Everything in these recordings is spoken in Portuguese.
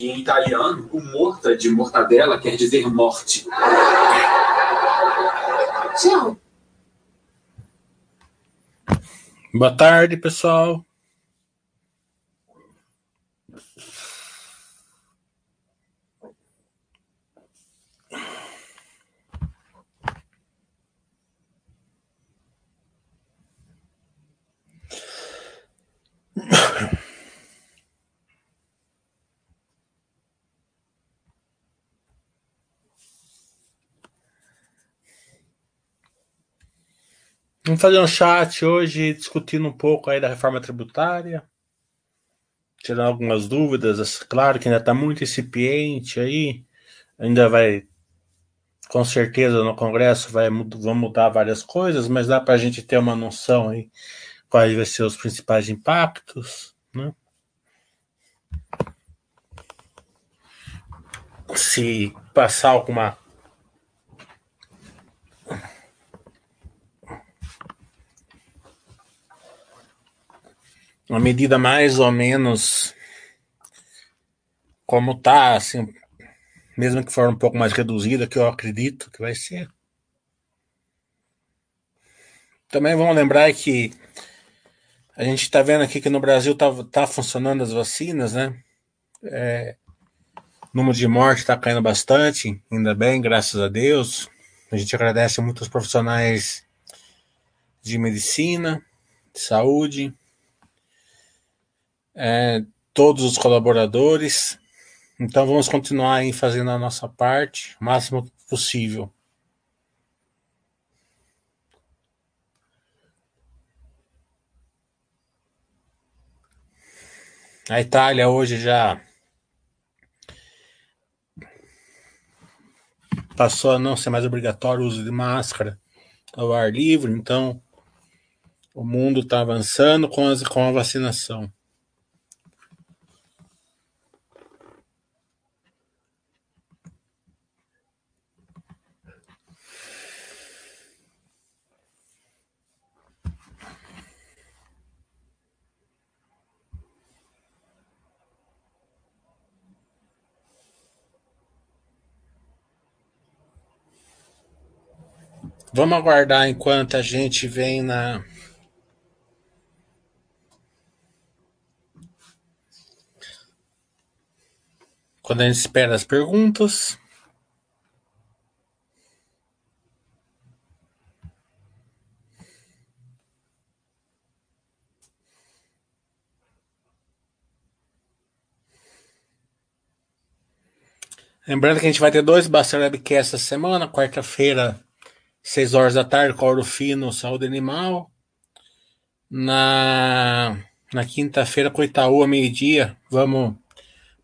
Em italiano, o morta de mortadela quer dizer morte. Tchau. Boa tarde, pessoal. Vamos fazer um chat hoje discutindo um pouco aí da reforma tributária, tirando algumas dúvidas. Claro que ainda está muito incipiente aí, ainda vai, com certeza no Congresso vai vão mudar várias coisas, mas dá para a gente ter uma noção aí quais vão ser os principais impactos, né? Se passar alguma uma medida mais ou menos como tá, assim, mesmo que for um pouco mais reduzida, que eu acredito que vai ser. Também vamos lembrar que a gente está vendo aqui que no Brasil tá, tá funcionando as vacinas, né? É, o número de mortes está caindo bastante, ainda bem, graças a Deus. A gente agradece muito os profissionais de medicina, de saúde, é, todos os colaboradores. Então vamos continuar aí fazendo a nossa parte o máximo possível. A Itália hoje já passou a não ser mais obrigatório o uso de máscara ao ar livre, então o mundo está avançando com, as, com a vacinação. Vamos aguardar enquanto a gente vem na. Quando a gente espera as perguntas. Lembrando que a gente vai ter dois Bastard Webcasts essa semana, quarta-feira 6 horas da tarde, Coro Fino, Saúde Animal. Na, na quinta-feira, com o Itaú, a meio-dia, vamos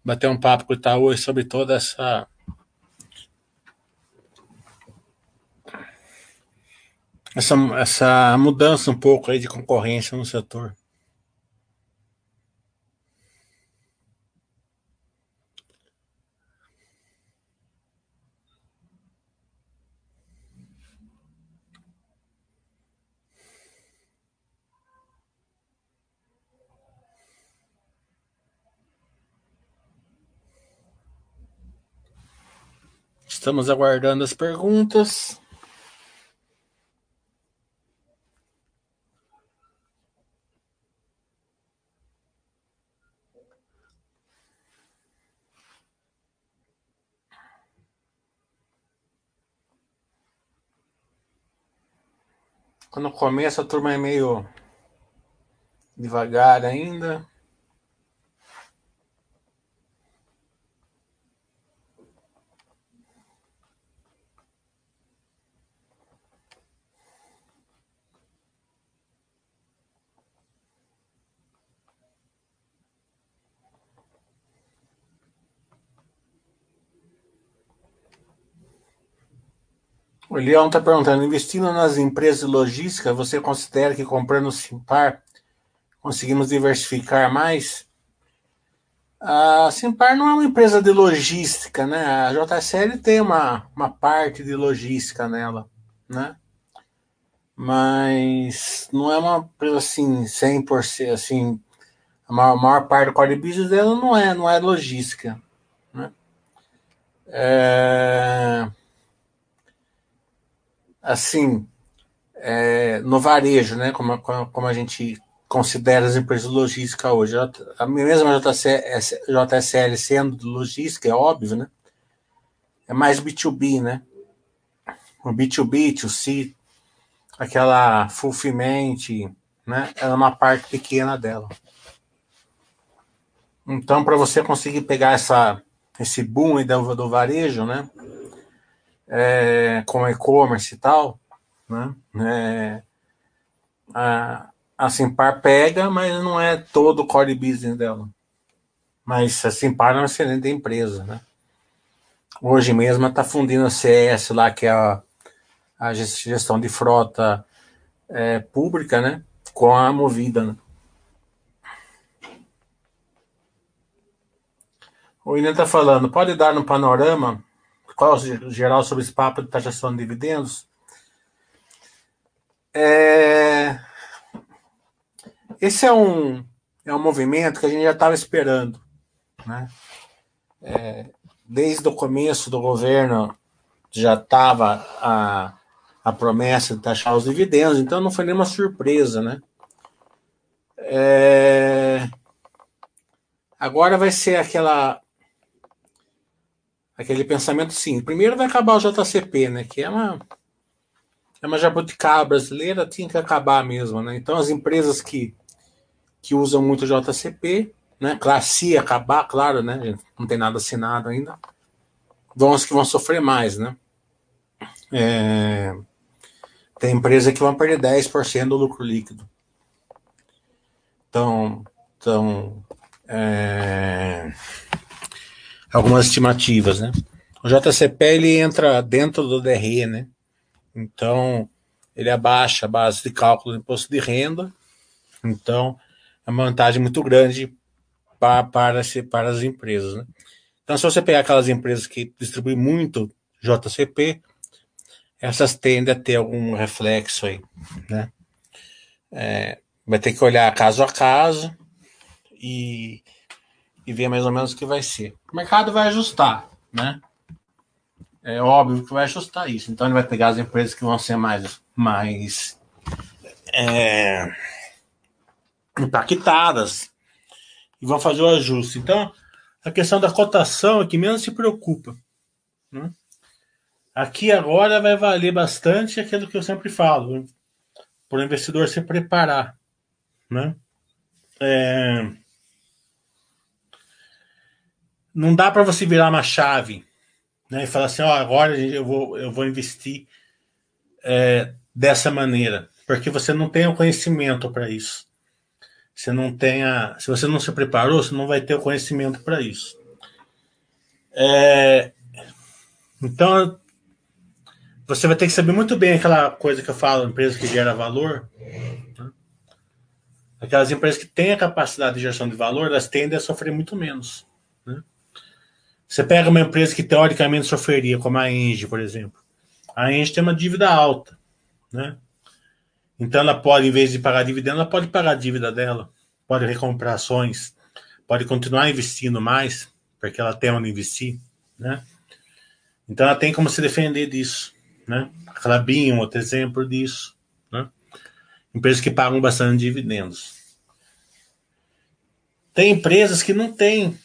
bater um papo com o Itaú sobre toda essa. Essa, essa mudança um pouco aí de concorrência no setor. Estamos aguardando as perguntas. Quando começa a turma é meio devagar ainda. O Leão está perguntando: investindo nas empresas de logística, você considera que comprando Simpar conseguimos diversificar mais? A Simpar não é uma empresa de logística, né? A JSL tem uma, uma parte de logística nela, né? Mas não é uma empresa assim, 100%, assim, a maior, a maior parte do core business dela não é, não é logística, Né? É... Assim, é... no varejo, né? Como, como a gente considera as empresas de logística hoje. A mesma JSL sendo logística, é óbvio, né? É mais B2B, né? O B2B, B2C, aquela fulfillment, né? É uma parte pequena dela. Então, para você conseguir pegar essa, esse boom do, do varejo, né? É, com e-commerce e tal, né? É, a, a Simpar pega, mas não é todo o core business dela. Mas a Simpar é uma excelente empresa, né? Hoje mesmo está fundindo a CS lá, que é a, a gestão de frota é, pública, né? Com a Movida, né? O William está falando, pode dar no panorama qual geral sobre esse papo de taxação de dividendos? É, esse é um, é um movimento que a gente já estava esperando. Né? É, desde o começo do governo já estava a, a promessa de taxar os dividendos, então não foi nenhuma surpresa. Né? É, agora vai ser aquela aquele pensamento sim. Primeiro vai acabar o JCP, né? Que é uma é uma jabuticaba brasileira, tinha que acabar mesmo, né? Então as empresas que que usam muito JCP, né? Classe acabar, claro, né? Não tem nada assinado ainda. Vão os que vão sofrer mais, né? É, tem empresa que vão perder 10% do lucro líquido. Então, então é, algumas estimativas, né? O JCP ele entra dentro do DRE, né? Então, ele abaixa a base de cálculo do imposto de renda. Então, é uma vantagem muito grande para, para, para as empresas. Né? Então, se você pegar aquelas empresas que distribuem muito JCP, essas tendem a ter algum reflexo aí. Né? É, vai ter que olhar caso a caso e, e ver mais ou menos o que vai ser. O mercado vai ajustar, né? É óbvio que vai ajustar isso. Então ele vai pegar as empresas que vão ser mais, mais é, impactadas e vão fazer o ajuste. Então, a questão da cotação é que menos se preocupa. Né? Aqui agora vai valer bastante aquilo que eu sempre falo, para o investidor se preparar. Né? É... Não dá para você virar uma chave né, e falar assim: ó, agora eu vou, eu vou investir é, dessa maneira, porque você não tem o conhecimento para isso você não tenha, se você não se preparou, você não vai ter o conhecimento para isso. É, então, você vai ter que saber muito bem aquela coisa que eu falo, empresa que gera valor. Né? Aquelas empresas que têm a capacidade de geração de valor, elas tendem a sofrer muito menos. Você pega uma empresa que teoricamente sofreria, como a Engie, por exemplo. A Engie tem uma dívida alta, né? Então ela pode, em vez de pagar dividendo, ela pode pagar a dívida dela, pode recomprar ações, pode continuar investindo mais, porque ela tem onde investir, né? Então ela tem como se defender disso, né? A Clabin é um outro exemplo disso, né? Empresas que pagam bastante dividendos. Tem empresas que não têm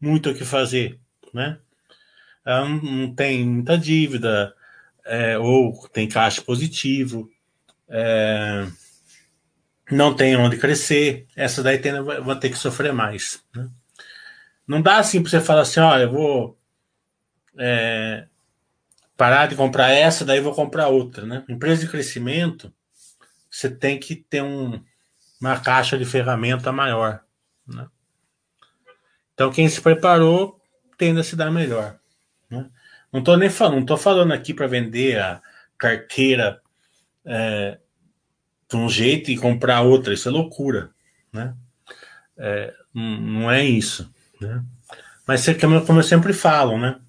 muito o que fazer, né? Ela não, não tem muita dívida, é, ou tem caixa positivo, é, não tem onde crescer, essa daí tem, vai ter que sofrer mais. Né? Não dá assim para você falar assim, olha, eu vou é, parar de comprar essa, daí vou comprar outra. Né? Empresa de crescimento, você tem que ter um, uma caixa de ferramenta maior. Né? Então, quem se preparou tende a se dar melhor. Né? Não estou nem falando, não estou falando aqui para vender a carteira é, de um jeito e comprar outra. Isso é loucura, né? É, não é isso, né? Mas como eu sempre falo, né?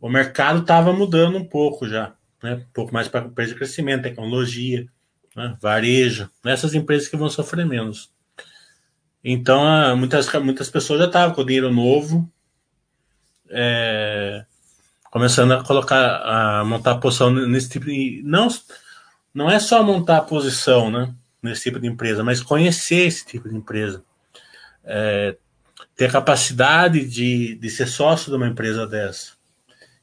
O mercado estava mudando um pouco já, né? Um pouco mais para empresa de crescimento, tecnologia, né? varejo, essas empresas que vão sofrer menos. Então, muitas, muitas pessoas já estavam com dinheiro novo, é, começando a colocar, a montar posição nesse tipo de. Não, não é só montar posição, né? Nesse tipo de empresa, mas conhecer esse tipo de empresa. É, ter capacidade de, de ser sócio de uma empresa dessa.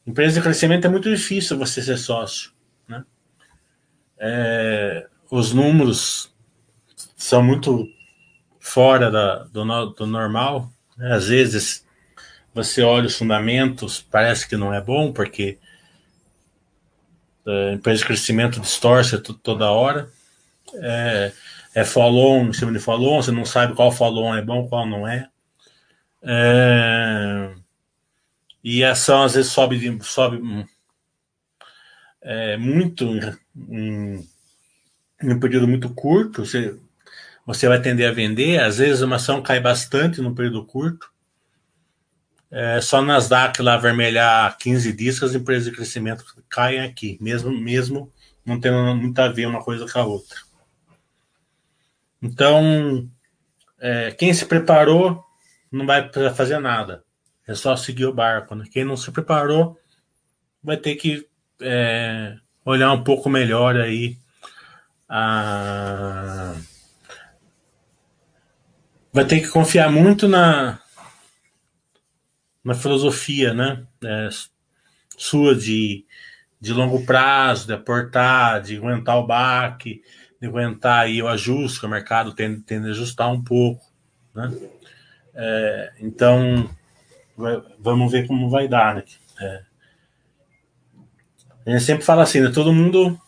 Empresa de crescimento é muito difícil você ser sócio. Né? É, os números são muito fora da, do, do normal. Né? Às vezes você olha os fundamentos, parece que não é bom, porque a é, empresa de crescimento distorce toda hora. É, é follow-on em cima de follow-on, você não sabe qual follow-on é bom, qual não é. É, e a ação às vezes sobe, sobe é, muito em, em, um período muito curto. Você, você vai tender a vender. Às vezes uma ação cai bastante no período curto. É, só nas DAC lá vermelhar 15 dias as empresas de crescimento caem aqui, mesmo, mesmo não tendo muito a ver uma coisa com a outra. Então, é, quem se preparou não vai fazer nada. É só seguir o barco. Né? Quem não se preparou vai ter que é, olhar um pouco melhor aí a... vai ter que confiar muito na na filosofia né é, sua de, de longo prazo de aportar de aguentar o baque de aguentar aí o ajuste que o mercado tende, tende a ajustar um pouco né é, então, vamos ver como vai dar, né? É. A gente sempre fala assim, né? Todo mundo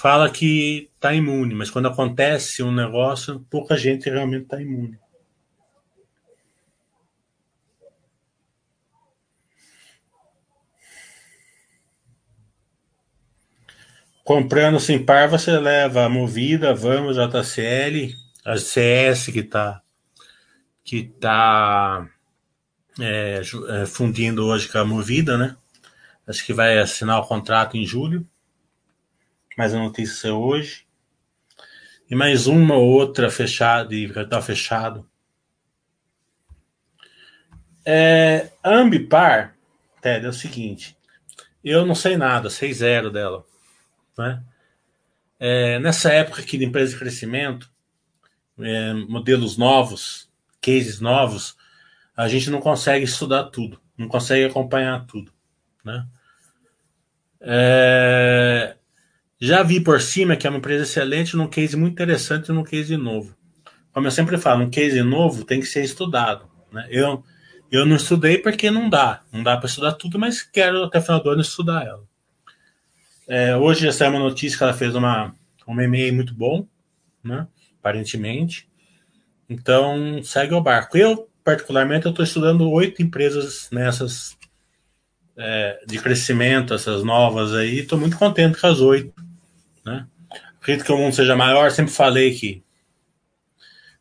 fala que está imune, mas quando acontece um negócio, pouca gente realmente está imune. Comprando sem par, você leva a Movida, Vamos, JCL, a CS que está que está é, é, fundindo hoje com a Movida, né? Acho que vai assinar o contrato em julho. Mas a notícia hoje. E mais uma ou outra fechada e está fechado. É, Ambipar, Ted, é o seguinte. Eu não sei nada, sei zero dela. Né? É, nessa época aqui de empresa de crescimento, é, modelos novos, cases novos, a gente não consegue estudar tudo, não consegue acompanhar tudo, né? É... Já vi por cima que é uma empresa excelente num case muito interessante num case novo. Como eu sempre falo, um case novo tem que ser estudado. Né? Eu, eu não estudei porque não dá. Não dá para estudar tudo, mas quero até o final do ano estudar ela. É, hoje já saiu uma notícia que ela fez uma, um meme muito bom, né? aparentemente. Então, segue o barco. Eu, particularmente, eu estou estudando oito empresas nessas é, de crescimento, essas novas aí. Estou muito contente com as oito. Né? Acredito que o mundo seja maior. Sempre falei que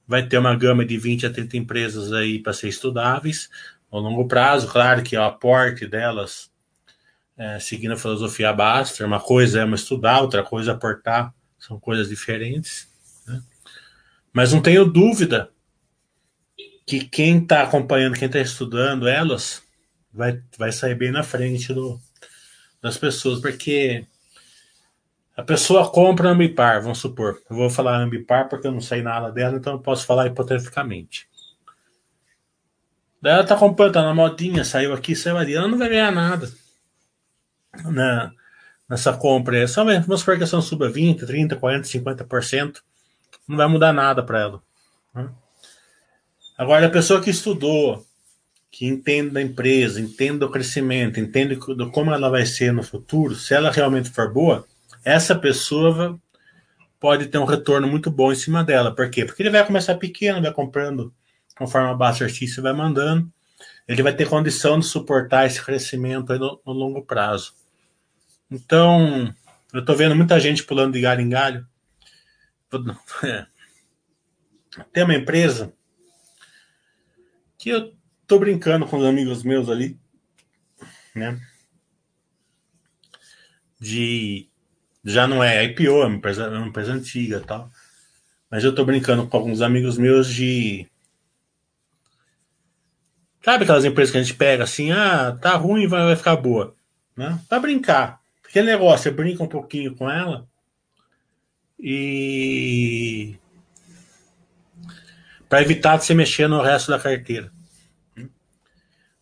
vai ter uma gama de 20 a 30 empresas aí para ser estudáveis. Ao longo prazo, claro que o aporte delas, é, seguindo a filosofia Baster, uma coisa é uma estudar, outra coisa é aportar, são coisas diferentes. Mas não tenho dúvida que quem está acompanhando, quem está estudando elas, vai, vai sair bem na frente do, das pessoas, porque a pessoa compra Ambipar, vamos supor. Eu vou falar Ambipar porque eu não sei nada dela, então eu posso falar hipoteticamente. Daí ela tá comprando, tá na modinha, saiu aqui, saiu ali, ela não vai ganhar nada na, nessa compra. É só vamos supor que a ação suba 20, 30, 40, 50% não vai mudar nada para ela. Né? Agora, a pessoa que estudou, que entende da empresa, entende do crescimento, entende do como ela vai ser no futuro, se ela realmente for boa, essa pessoa pode ter um retorno muito bom em cima dela. Por quê? Porque ele vai começar pequeno, vai comprando conforme a base artística vai mandando. Ele vai ter condição de suportar esse crescimento no, no longo prazo. Então, eu estou vendo muita gente pulando de galho em galho. É. Tem uma empresa que eu tô brincando com os amigos meus ali, né? De já não é IPO, é uma empresa, é uma empresa antiga, tal. Mas eu tô brincando com alguns amigos meus de Sabe aquelas empresas que a gente pega assim, ah, tá ruim, vai, vai ficar boa. Né? Pra brincar. Aquele negócio, você brinca um pouquinho com ela e. para evitar de você mexer no resto da carteira.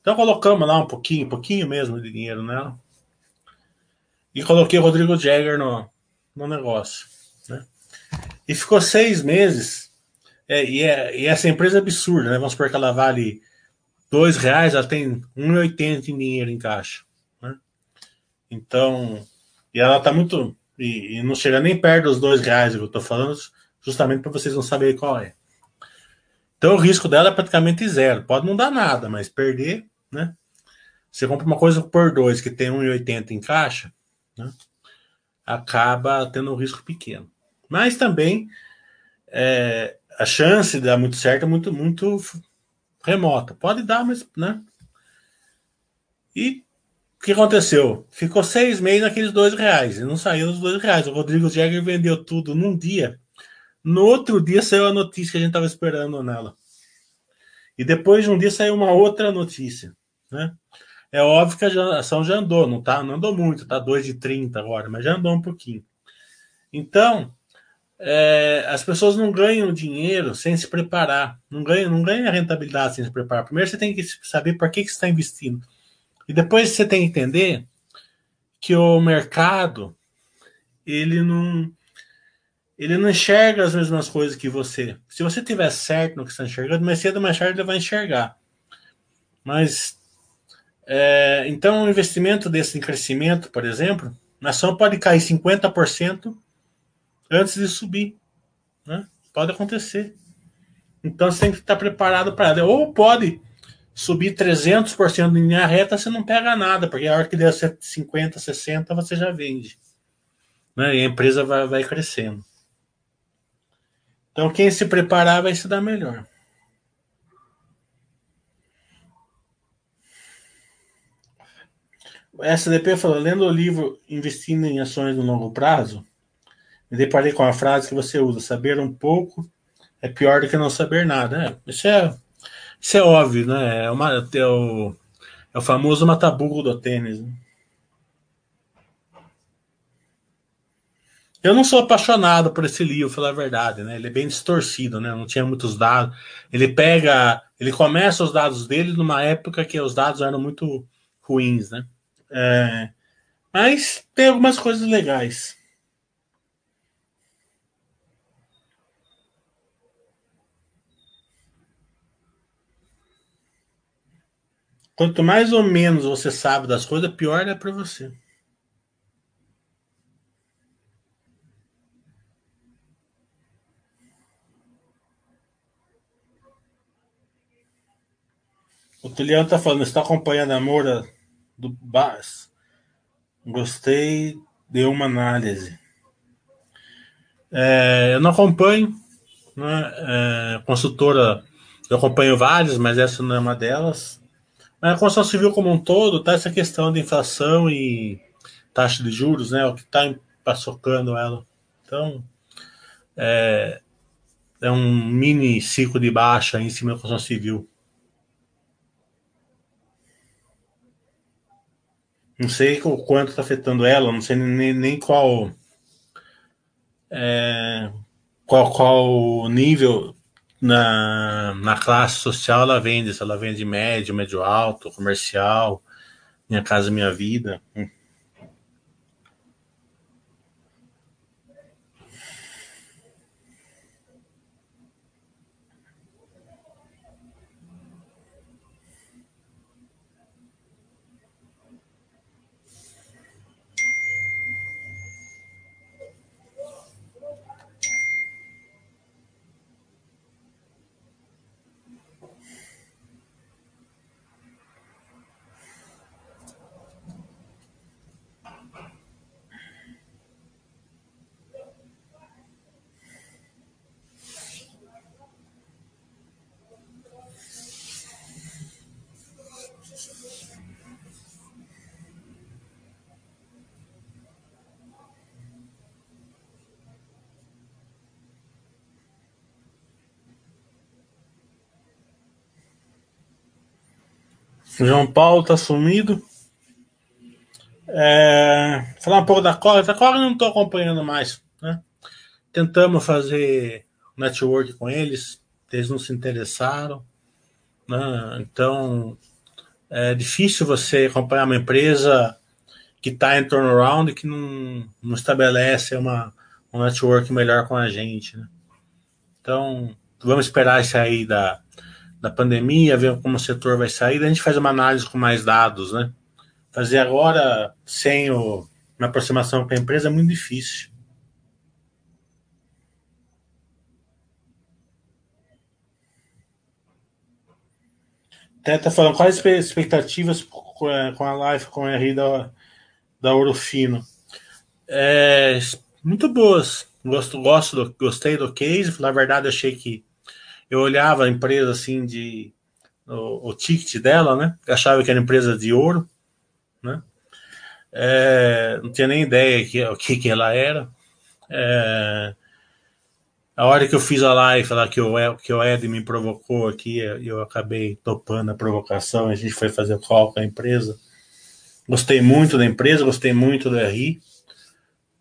Então colocamos lá um pouquinho, pouquinho mesmo de dinheiro nela. E coloquei o Rodrigo Jagger no, no negócio. Né? E ficou seis meses. É, e, é, e, essa empresa é absurda, né? Vamos supor que ela vale dois reais, ela tem 1,80 em dinheiro em caixa. Né? Então, e ela tá muito. E, e, não chega nem perto dos dois reais que eu tô falando, justamente para vocês não saberem qual é. Então o risco dela é praticamente zero. Pode não dar nada, mas perder, né? Você compra uma coisa por dois que tem 1,80 em caixa, né? acaba tendo um risco pequeno. Mas também é, a chance de dar muito certo é muito, muito remota. Pode dar, mas, né? E o que aconteceu? Ficou seis meses naqueles dois reais e não saiu dos dois reais. O Rodrigo Jäger vendeu tudo num dia. No outro dia saiu a notícia que a gente estava esperando nela. E depois de um dia saiu uma outra notícia. Né? É óbvio que a ação já andou, não, tá, não andou muito, tá 2,30 agora, mas já andou um pouquinho. Então, é, as pessoas não ganham dinheiro sem se preparar, não ganham, não ganham a rentabilidade sem se preparar. Primeiro você tem que saber para que, que você está investindo. E depois você tem que entender que o mercado ele não ele não enxerga as mesmas coisas que você. Se você tiver certo no que está enxergando, mais cedo ou mais tarde ele vai enxergar. Mas é, então um investimento desse em crescimento, por exemplo, na ação pode cair 50% antes de subir. Né? Pode acontecer. Então você tem que estar preparado para ela. Ou pode subir 300% em linha reta, você não pega nada, porque a hora que der 50, 60, você já vende. Né? E a empresa vai, vai crescendo. Então, quem se preparar vai se dar melhor. SDP falou: lendo o livro Investindo em Ações no Longo Prazo, me deparei com a frase que você usa: saber um pouco é pior do que não saber nada. É, isso é isso é óbvio, né? É, uma, é, o, é o famoso mataburro do tênis. Né? Eu não sou apaixonado por esse livro, falar a verdade, né? Ele é bem distorcido, né? Não tinha muitos dados. Ele pega, ele começa os dados dele numa época que os dados eram muito ruins, né? É, mas tem algumas coisas legais. Quanto mais ou menos você sabe das coisas, pior é para você. O Tiliano está falando, está acompanhando a Moura do Bas. Gostei de uma análise. É, eu não acompanho, né? É, consultora, eu acompanho várias, mas essa não é uma delas. Mas a construção civil como um todo, tá essa questão de inflação e taxa de juros, né? O que está paçocando ela. Então, é, é um mini ciclo de baixa em cima da construção civil. Não sei o quanto está afetando ela, não sei nem, nem qual, é, qual qual nível na, na classe social ela vende, se ela vende médio, médio alto, comercial, Minha Casa Minha Vida. João Paulo tá sumido. É, falar um pouco da Cora. A Cora não estou acompanhando mais. Né? Tentamos fazer network com eles, eles não se interessaram. Né? Então é difícil você acompanhar uma empresa que está em turnaround e que não, não estabelece uma, um network melhor com a gente. Né? Então, vamos esperar sair da, da pandemia, ver como o setor vai sair, a gente faz uma análise com mais dados, né? Fazer agora, sem o, uma aproximação com a empresa, é muito difícil. Até tá falando quais expectativas com a live com a RI da, da Orofino. É, muito boas. Gosto, gosto do, gostei do case. Na verdade, achei que eu olhava a empresa assim de o, o ticket dela, né? achava que era empresa de ouro, né? É, não tinha nem ideia que, o que, que ela era. É, a hora que eu fiz a live lá que o, que o Ed me provocou aqui, eu acabei topando a provocação, a gente foi fazer call com a empresa. Gostei muito da empresa, gostei muito do RI.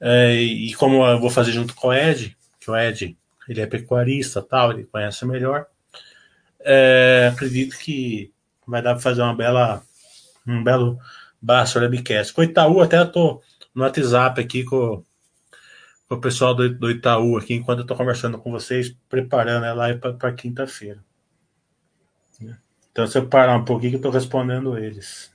É, e como eu vou fazer junto com o Ed, que o Ed ele é pecuarista tal, ele conhece melhor. É, acredito que vai dar para fazer uma bela, um belo Basso Webcast. Com o Itaú, até eu tô no WhatsApp aqui com, com o pessoal do, do, Itaú aqui, enquanto eu tô conversando com vocês, preparando ela para quinta-feira. Então, se eu parar um pouquinho, eu tô respondendo eles.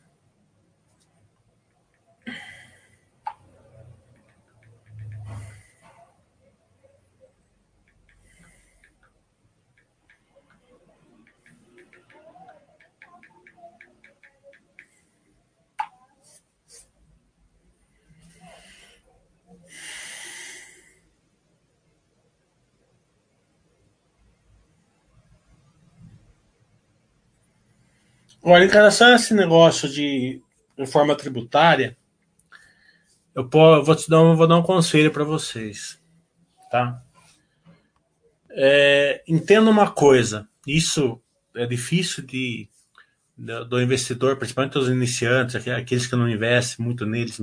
Olha, em relação a esse negócio de reforma tributária, eu vou te dar um, vou dar um conselho para vocês, tá? É, entenda uma coisa, isso é difícil de do investidor, principalmente os iniciantes, aqueles que não investem muito neles,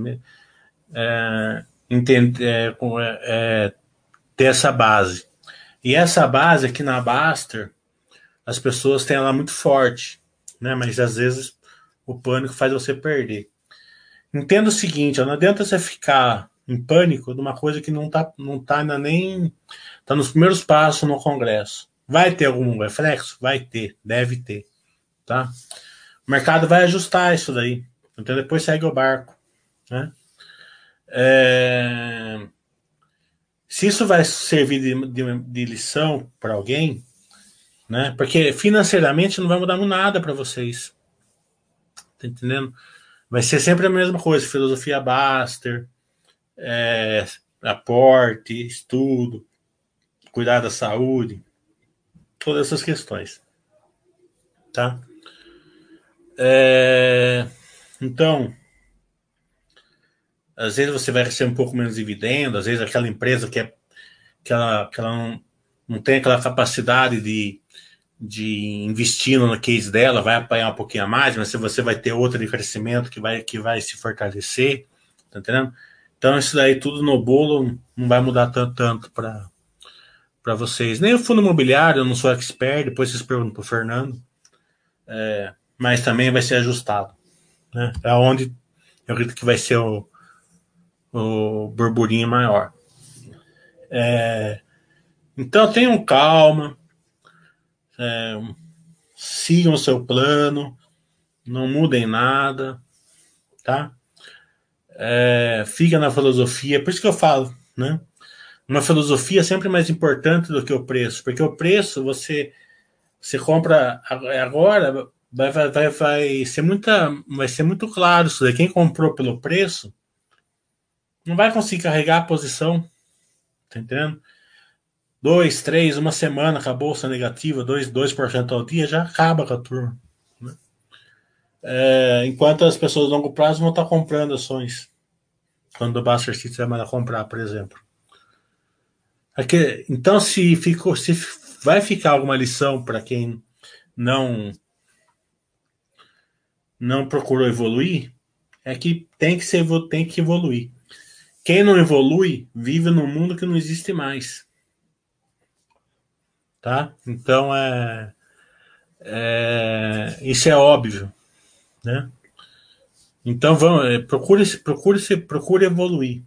é, entender, é, é, ter essa base. E essa base aqui na Baster, as pessoas têm ela muito forte né? Mas às vezes o pânico faz você perder. Entenda o seguinte, não adianta você ficar em pânico de uma coisa que não tá, não tá nem tá nos primeiros passos no Congresso. Vai ter algum reflexo? Vai ter, deve ter, tá? O mercado vai ajustar isso daí, então depois segue o barco, né? É... Se isso vai servir de, de, de lição para alguém, né? Porque financeiramente não vai mudar nada para vocês. Tá entendendo? Vai ser sempre a mesma coisa, filosofia Baster, é, aporte, estudo, cuidar da saúde, todas essas questões. Tá? É, então, às vezes você vai receber um pouco menos dividendo, às vezes aquela empresa que, é, que, ela, que ela não, não tem aquela capacidade de de investindo no case dela, vai apanhar um pouquinho a mais, mas você vai ter outra de crescimento que vai, que vai se fortalecer, tá entendendo? Então, isso daí tudo no bolo não vai mudar tanto, tanto para vocês. Nem o fundo imobiliário, eu não sou expert, depois vocês perguntam para o Fernando, é, mas também vai ser ajustado. Né? É onde eu acredito que vai ser o, o burburinho maior. É, então, tenham calma, é, sigam o seu plano, não mudem nada, tá? É, fica na filosofia, por isso que eu falo, né? Uma filosofia é sempre mais importante do que o preço, porque o preço você você compra agora vai, vai, vai ser muita vai ser muito claro isso daí. Quem comprou pelo preço não vai conseguir carregar a posição, tá entendendo? Dois, três, uma semana com a bolsa negativa, 2%, 2 ao dia, já acaba com a turma. Né? É, enquanto as pessoas de longo prazo vão estar comprando ações. Quando o Buster City vai comprar, por exemplo. Aqui, então, se, ficou, se vai ficar alguma lição para quem não não procurou evoluir, é que tem que, ser, tem que evoluir. Quem não evolui vive num mundo que não existe mais. Tá? Então é, é isso é óbvio, né? Então vamos, é, procure, procure, procure evoluir.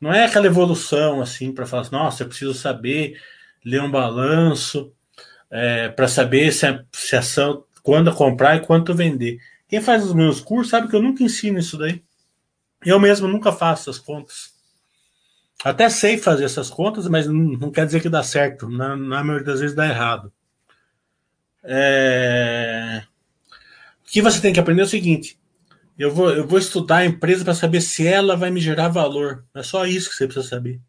Não é aquela evolução assim para falar, nossa, eu preciso saber ler um balanço é, para saber se a, se a ação quando comprar e quanto vender. Quem faz os meus cursos sabe que eu nunca ensino isso daí. Eu mesmo nunca faço as contas. Até sei fazer essas contas, mas não, quer dizer que dá certo. Na, na maioria das vezes dá errado. É... O que você tem que aprender é o seguinte: eu vou, eu vou estudar a empresa para saber se ela vai me gerar valor. É só isso que você precisa saber.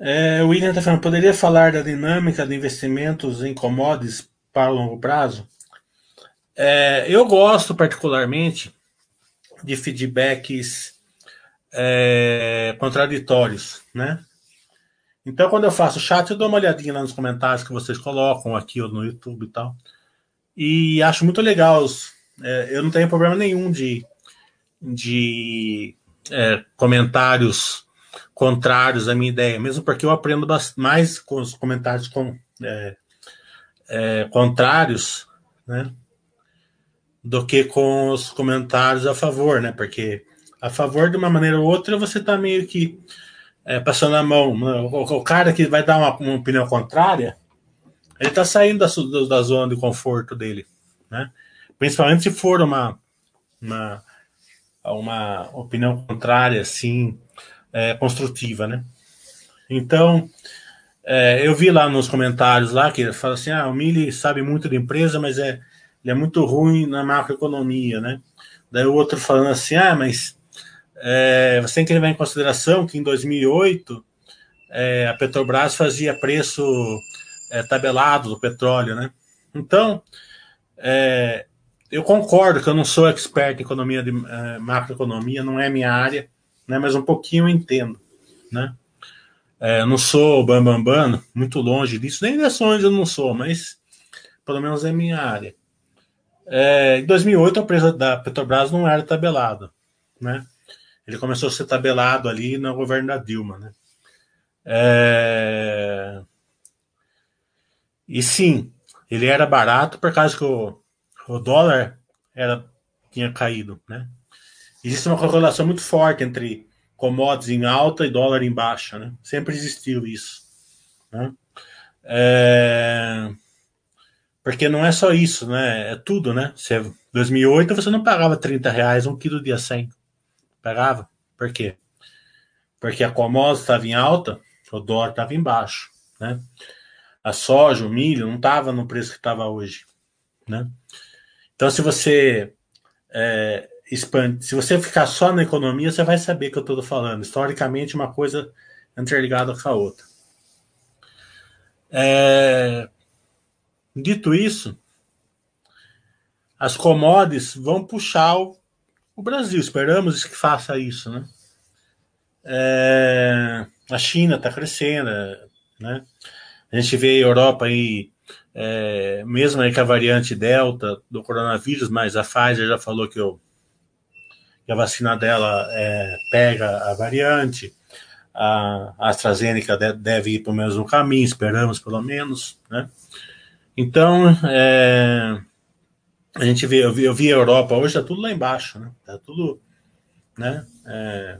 É, o William está falando, poderia falar da dinâmica de investimentos em commodities para longo prazo? É, eu gosto particularmente de feedbacks é, contraditórios, né? Então, quando eu faço chat, eu dou uma olhadinha lá nos comentários que vocês colocam aqui no YouTube e tal. E acho muito legal. É, eu não tenho problema nenhum de, de é, comentários contrários à minha ideia, mesmo porque eu aprendo mais com os comentários com, é, é, contrários, né? Do que com os comentários a favor, né? Porque a favor de uma maneira ou outra, você está meio que é, passando a mão. Né? O, o, cara que vai dar uma, uma opinião contrária, ele está saindo da, da, zona de conforto dele, né? Principalmente se for uma, uma, uma opinião contrária, assim, é, construtiva, né? Então, é, eu vi lá nos comentários lá que fala assim, ah, o Mili sabe muito de empresa, mas é, ele é muito ruim na macroeconomia, né? Daí o outro falando assim, ah, mas é, você tem que levar em consideração que em 2008 é, a Petrobras fazia preço é, tabelado do petróleo, né? Então, é, eu concordo que eu não sou expert em economia de macroeconomia, não é minha área, né? Mas um pouquinho eu entendo, né? É, não sou bambambam, bam, bam, muito longe disso, nem de ações eu não sou, mas pelo menos é minha área. É, em 2008 a empresa da Petrobras não era tabelada, né? Ele começou a ser tabelado ali no governo da Dilma, né? É... E sim, ele era barato por causa que o, o dólar era, tinha caído, né? Existe uma correlação muito forte entre commodities em alta e dólar em baixa, né? Sempre existiu isso, né? É... Porque não é só isso, né? É tudo, né? Você, 2008 você não pagava 30 reais um quilo de 100. Pegava. Por quê? Porque a commodity estava em alta, o dólar estava em baixo, né? A soja, o milho não estava no preço que estava hoje, né? Então, se você é, expande, se você ficar só na economia, você vai saber que eu estou falando. Historicamente, uma coisa interligada com a outra. É, dito isso, as commodities vão puxar o, o Brasil. Esperamos que faça isso, né? É, a China está crescendo, né? A gente vê a Europa aí, é, mesmo aí com a variante Delta do coronavírus, mas a Pfizer já falou que, o, que a vacina dela é, pega a variante. A AstraZeneca deve ir pelo mesmo caminho, esperamos pelo menos, né? Então, é, a gente vê, eu vi, eu vi a Europa hoje, tá tudo lá embaixo, né? Tá tudo, né? É,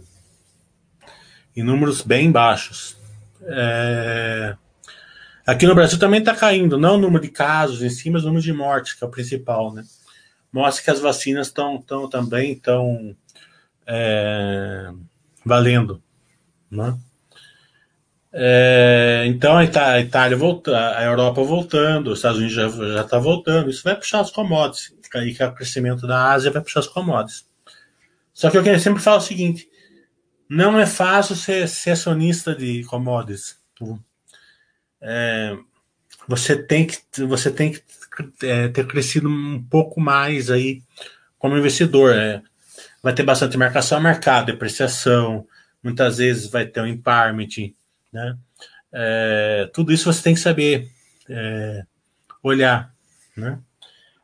em números bem baixos. É, aqui no Brasil também está caindo, não o número de casos em si, mas o número de mortes, que é o principal, né? Mostra que as vacinas estão tão, também estão é, valendo, né? É, então a Itália, volta, a Europa voltando, os Estados Unidos já está voltando, isso vai puxar as commodities, aí que é o crescimento da Ásia vai puxar as commodities. Só que eu sempre falo o seguinte: não é fácil ser, ser acionista de commodities. É, você tem que, você tem que é, ter crescido um pouco mais aí como investidor. É. vai ter bastante marcação a mercado, depreciação, muitas vezes vai ter um impairment, né? É, tudo isso você tem que saber é, olhar, né?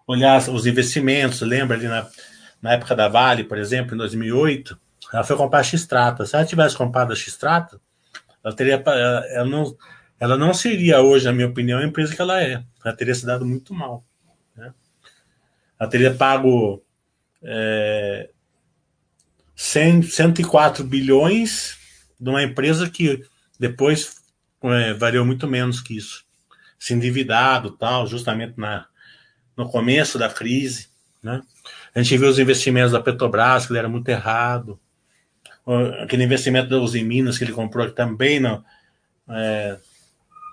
Olhar os investimentos, lembra ali na, na época da Vale, por exemplo, em 2008, ela foi comprar a X-Trata. Se ela tivesse comprado a X-Trata, ela teria, ela não, ela não seria hoje, na minha opinião, a empresa que ela é. Ela teria se dado muito mal. Né? Ela teria pago é, 100, 104 bilhões de uma empresa que depois é, variou muito menos que isso. Se endividado tal, justamente na, no começo da crise. Né? A gente viu os investimentos da Petrobras, que ele era muito errado. Aquele investimento da Uzi Minas que ele comprou que também não, é,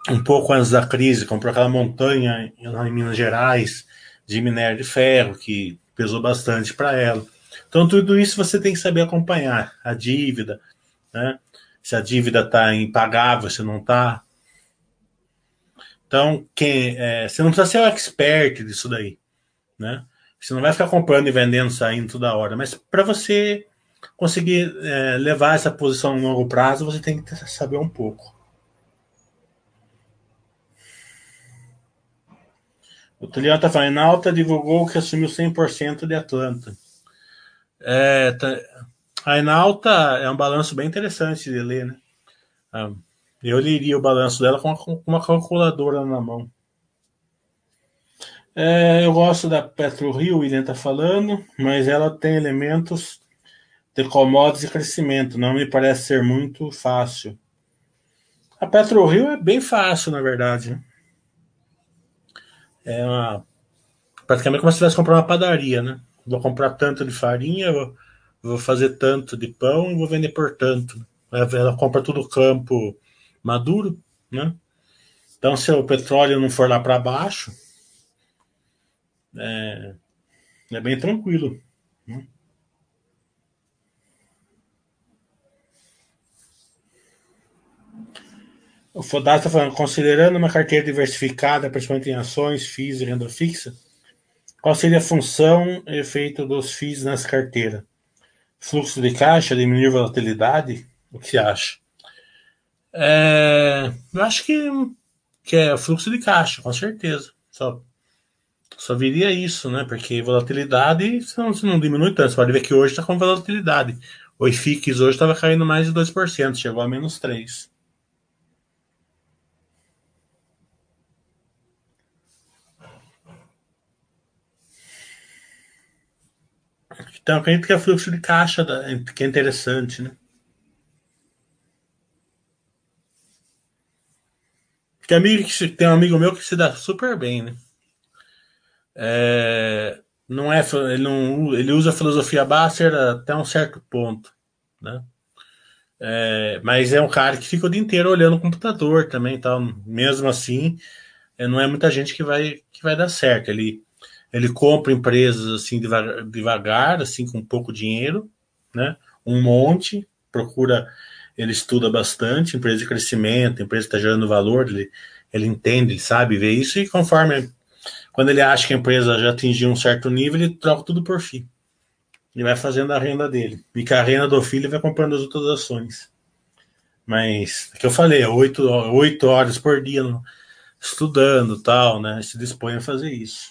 um pouco antes da crise, comprou aquela montanha em Minas Gerais de minério de ferro, que pesou bastante para ela. Então, tudo isso você tem que saber acompanhar. A dívida, né? se a dívida está impagável, se não está. Então, quem, é, você não precisa ser o expert disso daí. Né? Você não vai ficar comprando e vendendo, saindo toda hora. Mas para você conseguir é, levar essa posição no longo prazo, você tem que saber um pouco. O Tulião está falando, Alta divulgou que assumiu 100% de Atlanta. É, tá, a Enalta é um balanço bem interessante de ler, né? Ah, eu leria o balanço dela com uma calculadora na mão. É, eu gosto da PetroRio, o William está falando, mas ela tem elementos de commodities e crescimento. Não me parece ser muito fácil. A PetroRio é bem fácil, na verdade. Né? É uma, praticamente como se tivesse comprar uma padaria, né? Vou comprar tanto de farinha, vou, vou fazer tanto de pão e vou vender por tanto. Ela compra tudo campo maduro, né? Então, se o petróleo não for lá para baixo, é, é, bem tranquilo. Né? O Fodar está falando, considerando uma carteira diversificada, principalmente em ações, FIIs e renda fixa, qual seria a função e efeito dos FIIs nessa carteira? Fluxo de caixa, diminuir volatilidade? O que você acha? É, eu acho que, que é fluxo de caixa, com certeza. Só, só viria isso, né? Porque volatilidade se não, se não diminui tanto. Você pode ver que hoje está com volatilidade. O IFIX hoje estava caindo mais de 2%, chegou a menos 3%. Então, acredito que é fluxo de caixa, que é interessante, né? Tem, amigo que tem um amigo meu que se dá super bem, né? É, não é, ele, não, ele usa a filosofia Basser até um certo ponto, né? É, mas é um cara que fica o dia inteiro olhando o computador também, tal. Mesmo assim, é, não é muita gente que vai que vai dar certo. Ele ele compra empresas assim devagar, assim com pouco dinheiro, né? Um monte, procura, ele estuda bastante, empresa de crescimento, empresa que está gerando valor, ele, ele entende, ele sabe ver isso e conforme quando ele acha que a empresa já atingiu um certo nível, ele troca tudo por FII. Ele vai fazendo a renda dele. E com a renda do filho, ele vai comprando as outras ações. Mas, é que eu falei, oito, oito horas por dia estudando tal, né? Se dispõe a fazer isso.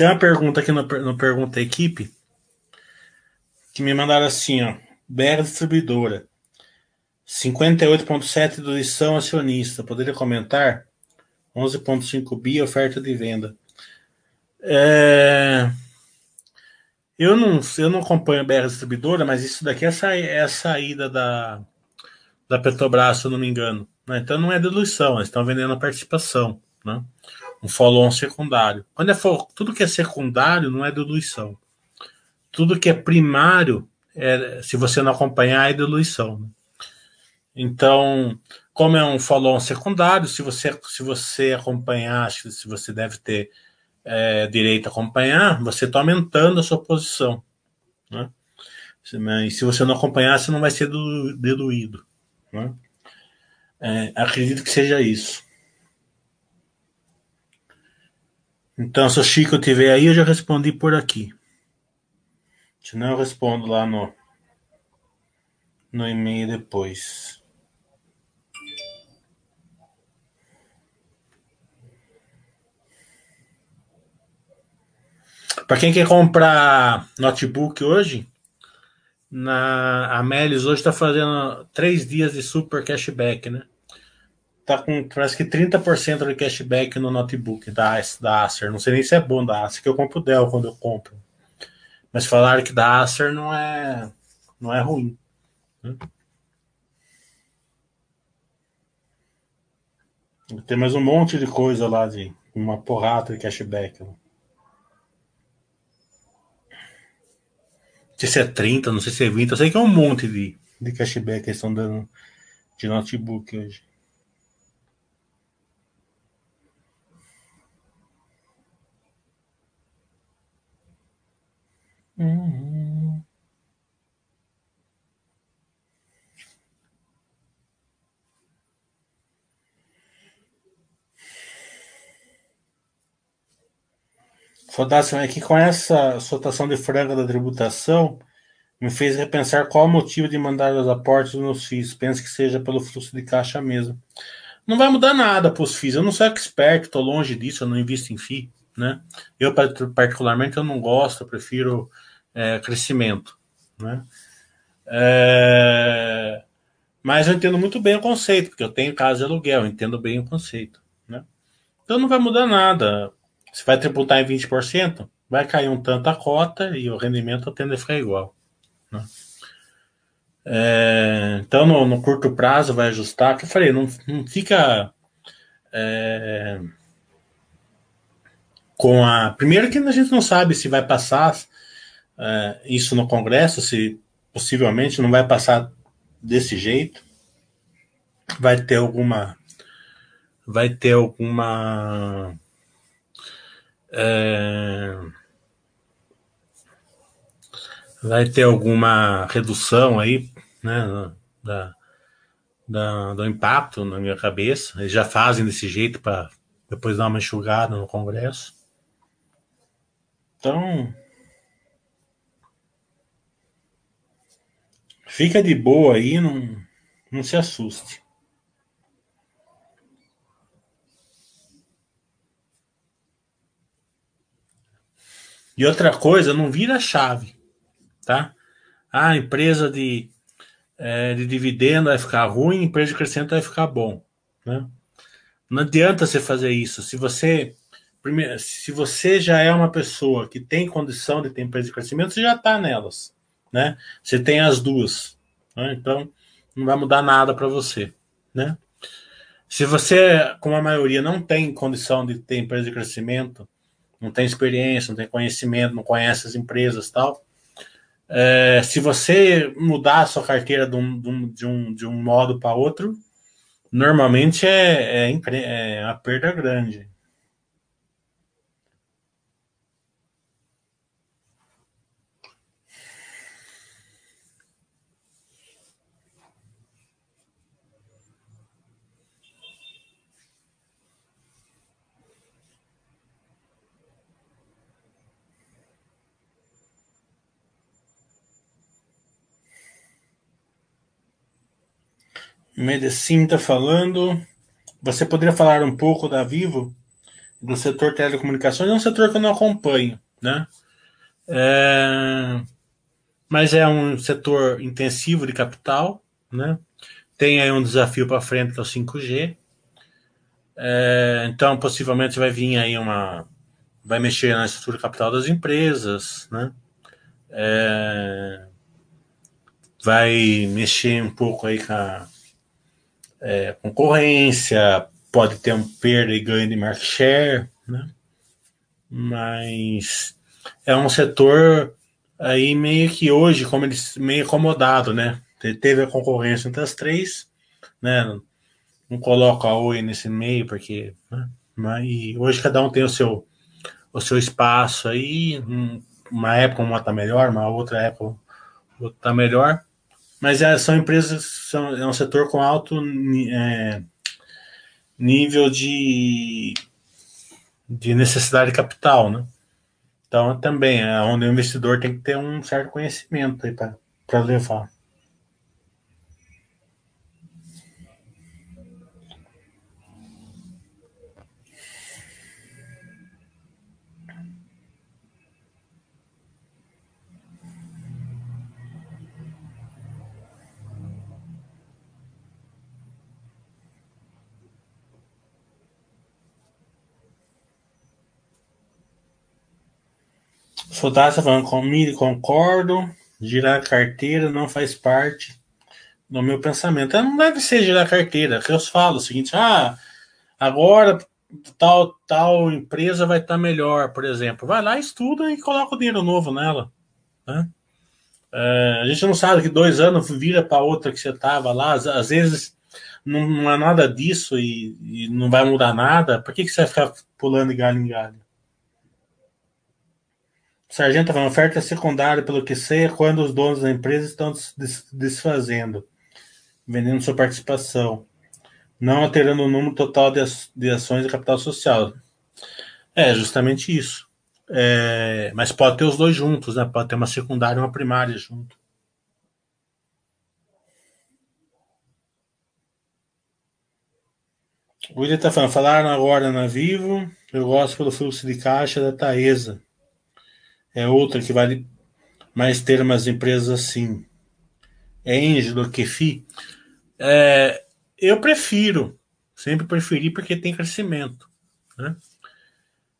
Tem uma pergunta aqui no, no Pergunta Equipe que me mandaram assim, ó. BR Distribuidora. 58,7 do lição acionista. Poderia comentar? 11,5 bi oferta de venda. É... Eu não, eu não acompanho a BR Distribuidora, mas isso daqui é, sa é a saída da, da Petrobras, se eu não me engano. Né? Então não é diluição, eles estão vendendo a participação. Né? Um follow-on secundário. Quando é tudo que é secundário não é diluição. Tudo que é primário, é, se você não acompanhar, é diluição. Né? Então, como é um follow-on secundário, se você, se você acompanhar, se você deve ter é, direito a acompanhar, você está aumentando a sua posição. Né? E se você não acompanhar, você não vai ser diluído. Né? É, acredito que seja isso. Então, se o Chico estiver aí, eu já respondi por aqui. Senão eu respondo lá no, no e-mail depois. Para quem quer comprar notebook hoje, na Amelis hoje está fazendo três dias de super cashback, né? Tá com parece que 30% de cashback no notebook da, da Acer. Não sei nem se é bom da Acer, que eu compro o Dell quando eu compro. Mas falaram que da Acer não é, não é ruim. Né? Tem mais um monte de coisa lá de uma porrada de cashback. Né? sei se é 30, não sei se é 20, eu sei que é um monte de, de cashback que estão dando de notebook hoje. Uhum. Fodácio, é que com essa soltação de franga da tributação, me fez repensar qual o motivo de mandar os aportes nos FIIs. Penso que seja pelo fluxo de caixa mesmo. Não vai mudar nada para os FIIs. Eu não sou expert, estou longe disso, eu não invisto em FII. Né? Eu, particularmente, eu não gosto, prefiro é, crescimento. Né? É... Mas eu entendo muito bem o conceito, porque eu tenho casa de aluguel, entendo bem o conceito. Né? Então não vai mudar nada. Se vai tributar em 20%, vai cair um tanto a cota e o rendimento tende a ficar igual. Né? É, então, no, no, curto prazo, vai ajustar. Que eu falei, não, não fica é, com a. Primeiro, que a gente não sabe se vai passar é, isso no Congresso, se possivelmente não vai passar desse jeito. Vai ter alguma. Vai ter alguma é, vai ter alguma redução aí, né, da, da, do impacto na minha cabeça. Eles já fazem desse jeito para depois dar uma enxugada no Congresso. Então, fica de boa aí, não, não se assuste. E outra coisa, não vira chave, tá? Ah, empresa de, é, de dividendo vai ficar ruim, empresa de crescimento vai ficar bom, né? Não adianta você fazer isso. Se você primeiro, se você já é uma pessoa que tem condição de ter empresa de crescimento, você já está nelas, né? Você tem as duas, né? então não vai mudar nada para você, né? Se você, como a maioria, não tem condição de ter empresa de crescimento, não tem experiência, não tem conhecimento, não conhece as empresas tal. É, se você mudar a sua carteira de um, de um, de um, modo para outro, normalmente é, é, é uma perda grande. Medicine está falando. Você poderia falar um pouco da Vivo? do setor telecomunicações é um setor que eu não acompanho, né? É, mas é um setor intensivo de capital, né? Tem aí um desafio para frente que é o 5G. É, então, possivelmente vai vir aí uma. Vai mexer na estrutura capital das empresas, né? É, vai mexer um pouco aí com a é, concorrência, pode ter um perda e ganho de market share, né? Mas é um setor aí meio que hoje, como eles meio acomodado, né? Teve a concorrência entre as três, né? Não coloca a Oi nesse meio, porque. Né? Mas hoje cada um tem o seu, o seu espaço aí. Uma época uma tá melhor, uma outra época outra tá melhor. Mas é, são empresas, são, é um setor com alto é, nível de, de necessidade de capital, né? Então também é onde o investidor tem que ter um certo conhecimento para levar. Fodácia falando comigo, concordo. Girar carteira não faz parte do meu pensamento. Não deve ser girar carteira. Que eu falo o seguinte: ah, agora tal, tal empresa vai estar melhor, por exemplo. Vai lá, estuda e coloca o dinheiro novo nela. Né? É, a gente não sabe que dois anos vira para outra que você estava lá. Às, às, vezes não, não é nada disso e, e, não vai mudar nada. Por que, que você vai ficar pulando de galho em galho? Sargento falando, oferta secundária, pelo que sei, é quando os donos da empresa estão desfazendo, vendendo sua participação, não alterando o número total de, de ações de capital social. É, justamente isso. É, mas pode ter os dois juntos, né? Pode ter uma secundária e uma primária junto. O William está falando, falaram agora na Vivo, eu gosto pelo fluxo de caixa da Taesa é outra que vale mais ter umas empresas assim. É do que. É, eu prefiro, sempre preferi porque tem crescimento. Né?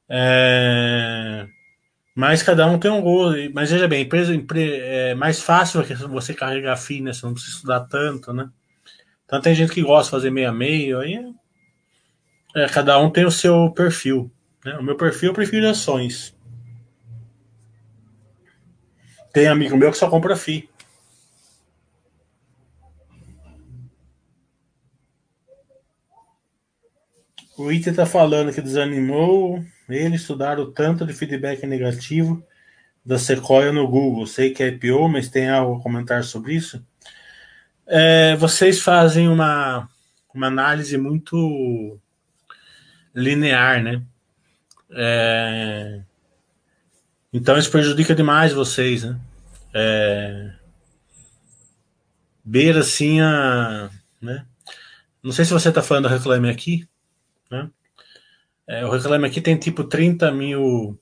É, mas cada um tem um gol. Mas veja bem, empresa, é mais fácil você carregar FI, né? Você não precisa estudar tanto, né? Então tem gente que gosta de fazer meio a meio, aí é, cada um tem o seu perfil. Né? O meu perfil eu prefiro ações. Tem amigo meu que só compra FI. O Iter está falando que desanimou ele estudar o tanto de feedback negativo da Sequoia no Google. Sei que é IPO, mas tem algo a comentar sobre isso? É, vocês fazem uma, uma análise muito linear, né? É, então isso prejudica demais vocês, né? É... Beira assim a. Né? Não sei se você está falando do Reclame Aqui. Né? É, o Reclame Aqui tem tipo 30 mil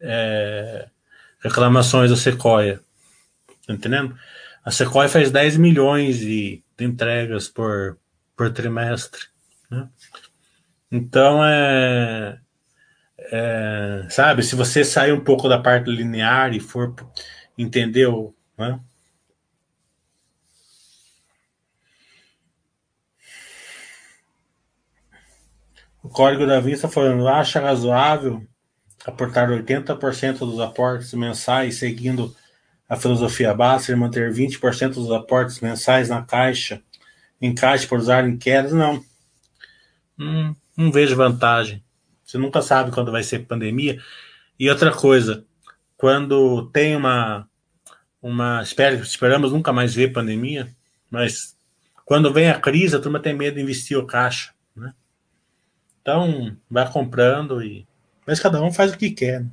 é, reclamações da Sequoia. Tá entendendo? A Sequoia faz 10 milhões de, de entregas por, por trimestre. Né? Então é é, sabe, se você sair um pouco da parte linear e for entendeu, né? O código da vista falando, acha razoável aportar 80% dos aportes mensais seguindo a filosofia básica e manter 20% dos aportes mensais na caixa em caixa por usar em quedas? Não. Hum, não vejo vantagem. Você nunca sabe quando vai ser pandemia. E outra coisa, quando tem uma uma espero, esperamos nunca mais ver pandemia, mas quando vem a crise, a turma tem medo de investir o caixa, né? Então, vai comprando e mas cada um faz o que quer. Né?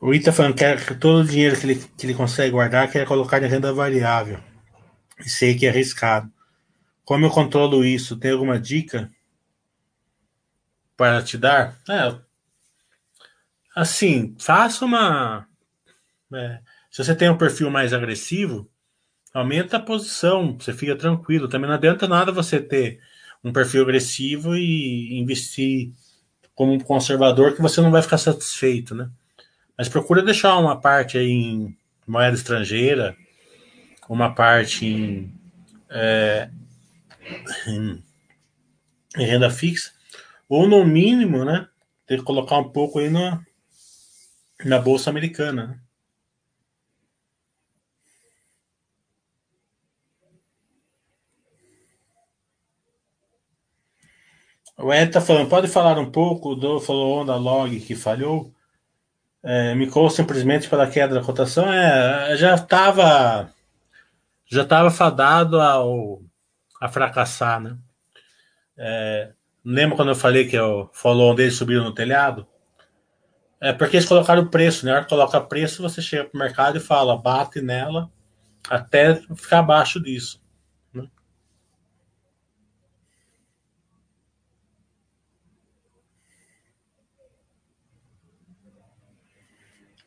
O Ita falando que todo o dinheiro que ele, que ele consegue guardar quer colocar em renda variável. e sei que é arriscado. Como eu controlo isso? Tem alguma dica para te dar? É, assim, faça uma. É, se você tem um perfil mais agressivo, aumenta a posição, você fica tranquilo. Também não adianta nada você ter um perfil agressivo e investir como um conservador que você não vai ficar satisfeito, né? Mas procura deixar uma parte aí em moeda estrangeira, uma parte em, é, em, renda fixa, ou no mínimo, né? Ter que colocar um pouco aí na, na bolsa americana. Né? O Ed está falando, pode falar um pouco do falou onda log que falhou? É, micou simplesmente pela queda da cotação? É, já estava já estava fadado ao, a fracassar, né? É, lembra quando eu falei que o follow dele subiu no telhado? É porque eles colocaram o preço, né? Na hora que coloca preço, você chega para o mercado e fala, bate nela até ficar abaixo disso.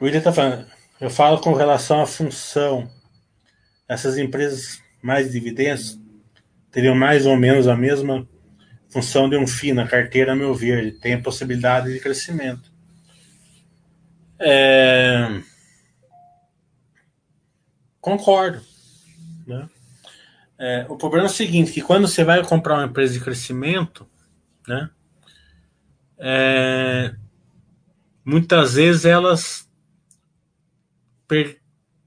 O William está falando, eu falo com relação à função. Essas empresas mais dividendos teriam mais ou menos a mesma função de um FII na carteira, a meu ver, tem possibilidade de crescimento. É... Concordo. Né? É, o problema é o seguinte, que quando você vai comprar uma empresa de crescimento, né, é, muitas vezes elas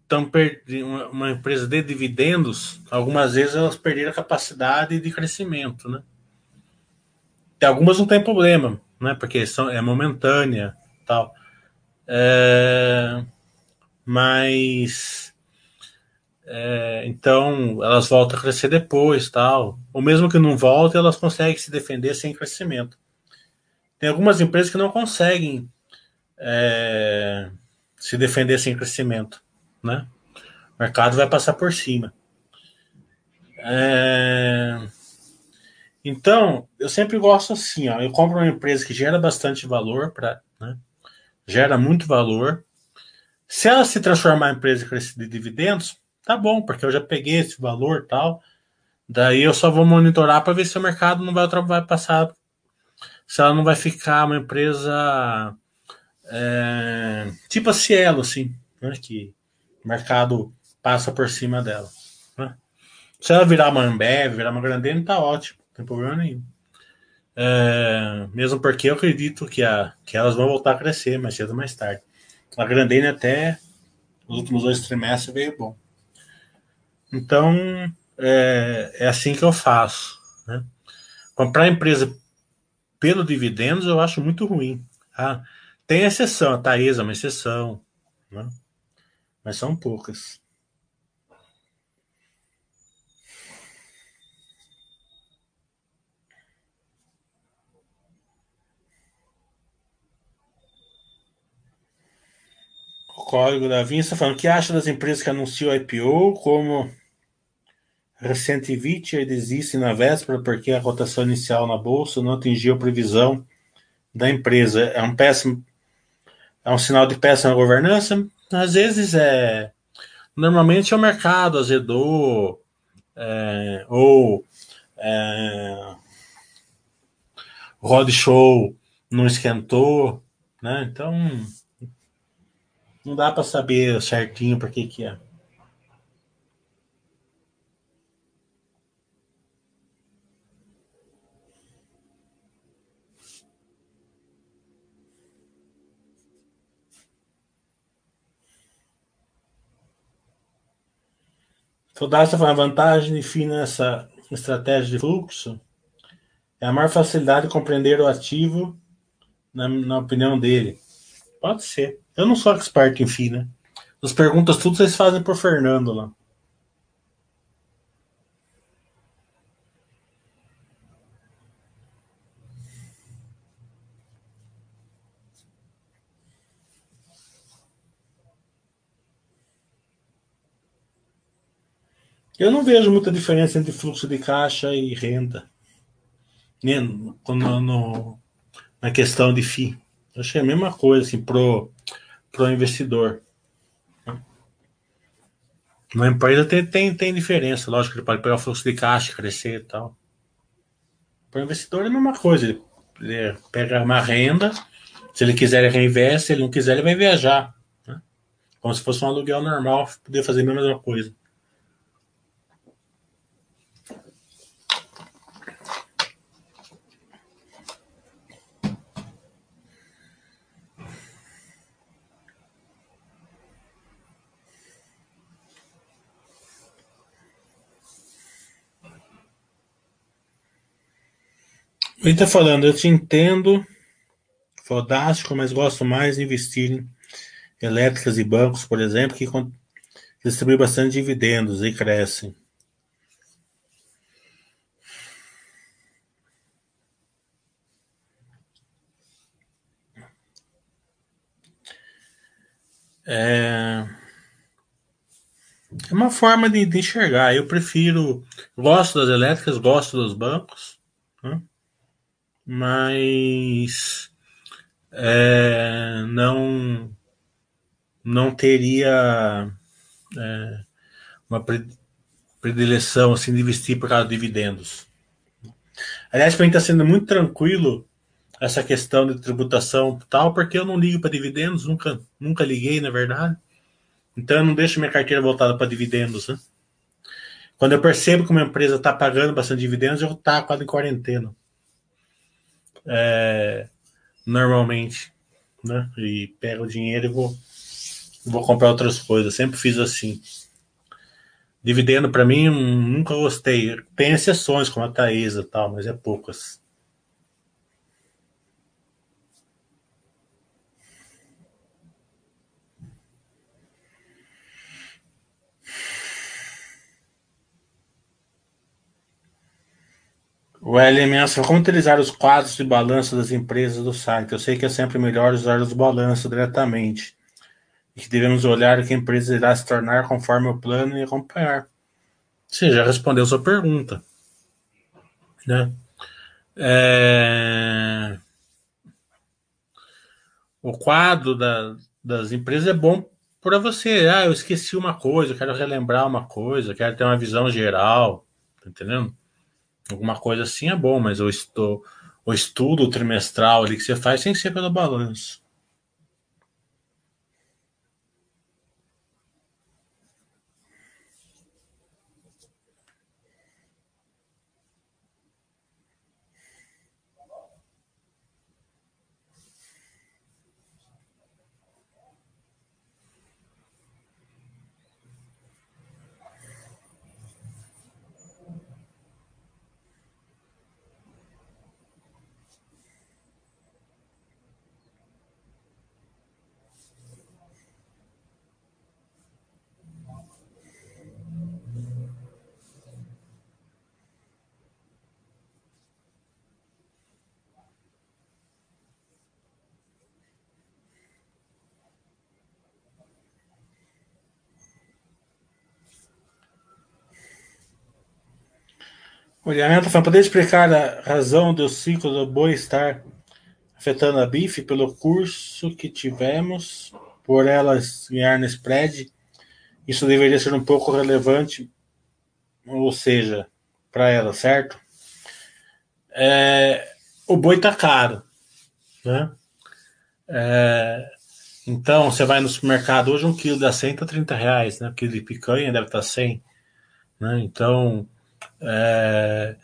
estão perdendo uma empresa de dividendos, algumas vezes elas perderam a capacidade de crescimento, né? E algumas não tem problema, né? Porque são, é momentânea, tal. É, mas é, então elas voltam a crescer depois, tal. Ou mesmo que não volte, elas conseguem se defender sem crescimento. Tem algumas empresas que não conseguem é, se defender sem crescimento, né? O mercado vai passar por cima. É... Então, eu sempre gosto assim, ó, eu compro uma empresa que gera bastante valor para, né? Gera muito valor. Se ela se transformar em empresa de dividendos, tá bom, porque eu já peguei esse valor tal. Daí eu só vou monitorar para ver se o mercado não vai, vai passar, se ela não vai ficar uma empresa é, tipo a Cielo, assim, né, que o mercado passa por cima dela. Né? Se ela virar uma Ambev, virar uma Grandene, tá ótimo, não tem problema nenhum. É, mesmo porque eu acredito que, a, que elas vão voltar a crescer mais cedo ou mais tarde. A Grandene até os últimos dois trimestres veio bom. Então, é, é assim que eu faço. Né? Comprar empresa pelo dividendos eu acho muito ruim. Tá? Tem exceção, a Taesa é uma exceção, né? Mas são poucas. O código da Vinha está falando que acha das empresas que anunciam IPO, como Recente e desiste na véspera porque a cotação inicial na bolsa não atingiu a previsão da empresa. É um péssimo é um sinal de péssima governança. Às vezes é. Normalmente é o mercado azedou, é, ou é, road show não esquentou, né? Então não dá para saber certinho por que que é. Soldado está a vantagem de nessa estratégia de fluxo é a maior facilidade de compreender o ativo na, na opinião dele. Pode ser. Eu não sou expert em FI, né? As perguntas tudo vocês fazem por Fernando lá. Eu não vejo muita diferença entre fluxo de caixa e renda. No, no, na questão de FII. Achei a mesma coisa assim, pro, pro investidor. Uma empresa tem, tem, tem diferença, lógico, ele pode pegar o fluxo de caixa, crescer e tal. Para o investidor é a mesma coisa, ele, ele, pega uma renda, se ele quiser ele reinveste, se ele não quiser ele vai viajar. Né? Como se fosse um aluguel normal, poder fazer a mesma coisa. Ele está falando, eu te entendo, fodástico, mas gosto mais de investir em elétricas e bancos, por exemplo, que distribuem bastante dividendos e crescem. É, é uma forma de, de enxergar. Eu prefiro, gosto das elétricas, gosto dos bancos. Né? Mas é, não não teria é, uma predileção assim de investir por causa de dividendos. Aliás, para mim está sendo muito tranquilo essa questão de tributação tal, porque eu não ligo para dividendos, nunca, nunca liguei, na verdade. Então eu não deixo minha carteira voltada para dividendos. Né? Quando eu percebo que uma empresa está pagando bastante dividendos, eu taco ela em quarentena é, normalmente, né? E pego o dinheiro e vou, vou comprar outras coisas. Sempre fiz assim. Dividendo para mim nunca gostei. Tem exceções como a Taesa e tal, mas é poucas. O LMS, como utilizar os quadros de balanço das empresas do site? Eu sei que é sempre melhor usar os balanços diretamente. E que devemos olhar que a empresa irá se tornar conforme o plano e acompanhar. Você já respondeu sua pergunta. Né? É... O quadro da, das empresas é bom para você. Ah, eu esqueci uma coisa, quero relembrar uma coisa, quero ter uma visão geral. Tá entendendo? Alguma coisa assim é bom, mas o, estu, o estudo trimestral ali que você faz tem que ser pelo balanço. O Liamento falando, poder explicar a razão do ciclo do boi estar afetando a bife pelo curso que tivemos, por elas ganhar no spread, isso deveria ser um pouco relevante, ou seja, para ela, certo? É, o boi tá caro, né? É, então, você vai no supermercado, hoje um quilo dá 130 reais, né? Um quilo de picanha deve estar 100, né? Então, é...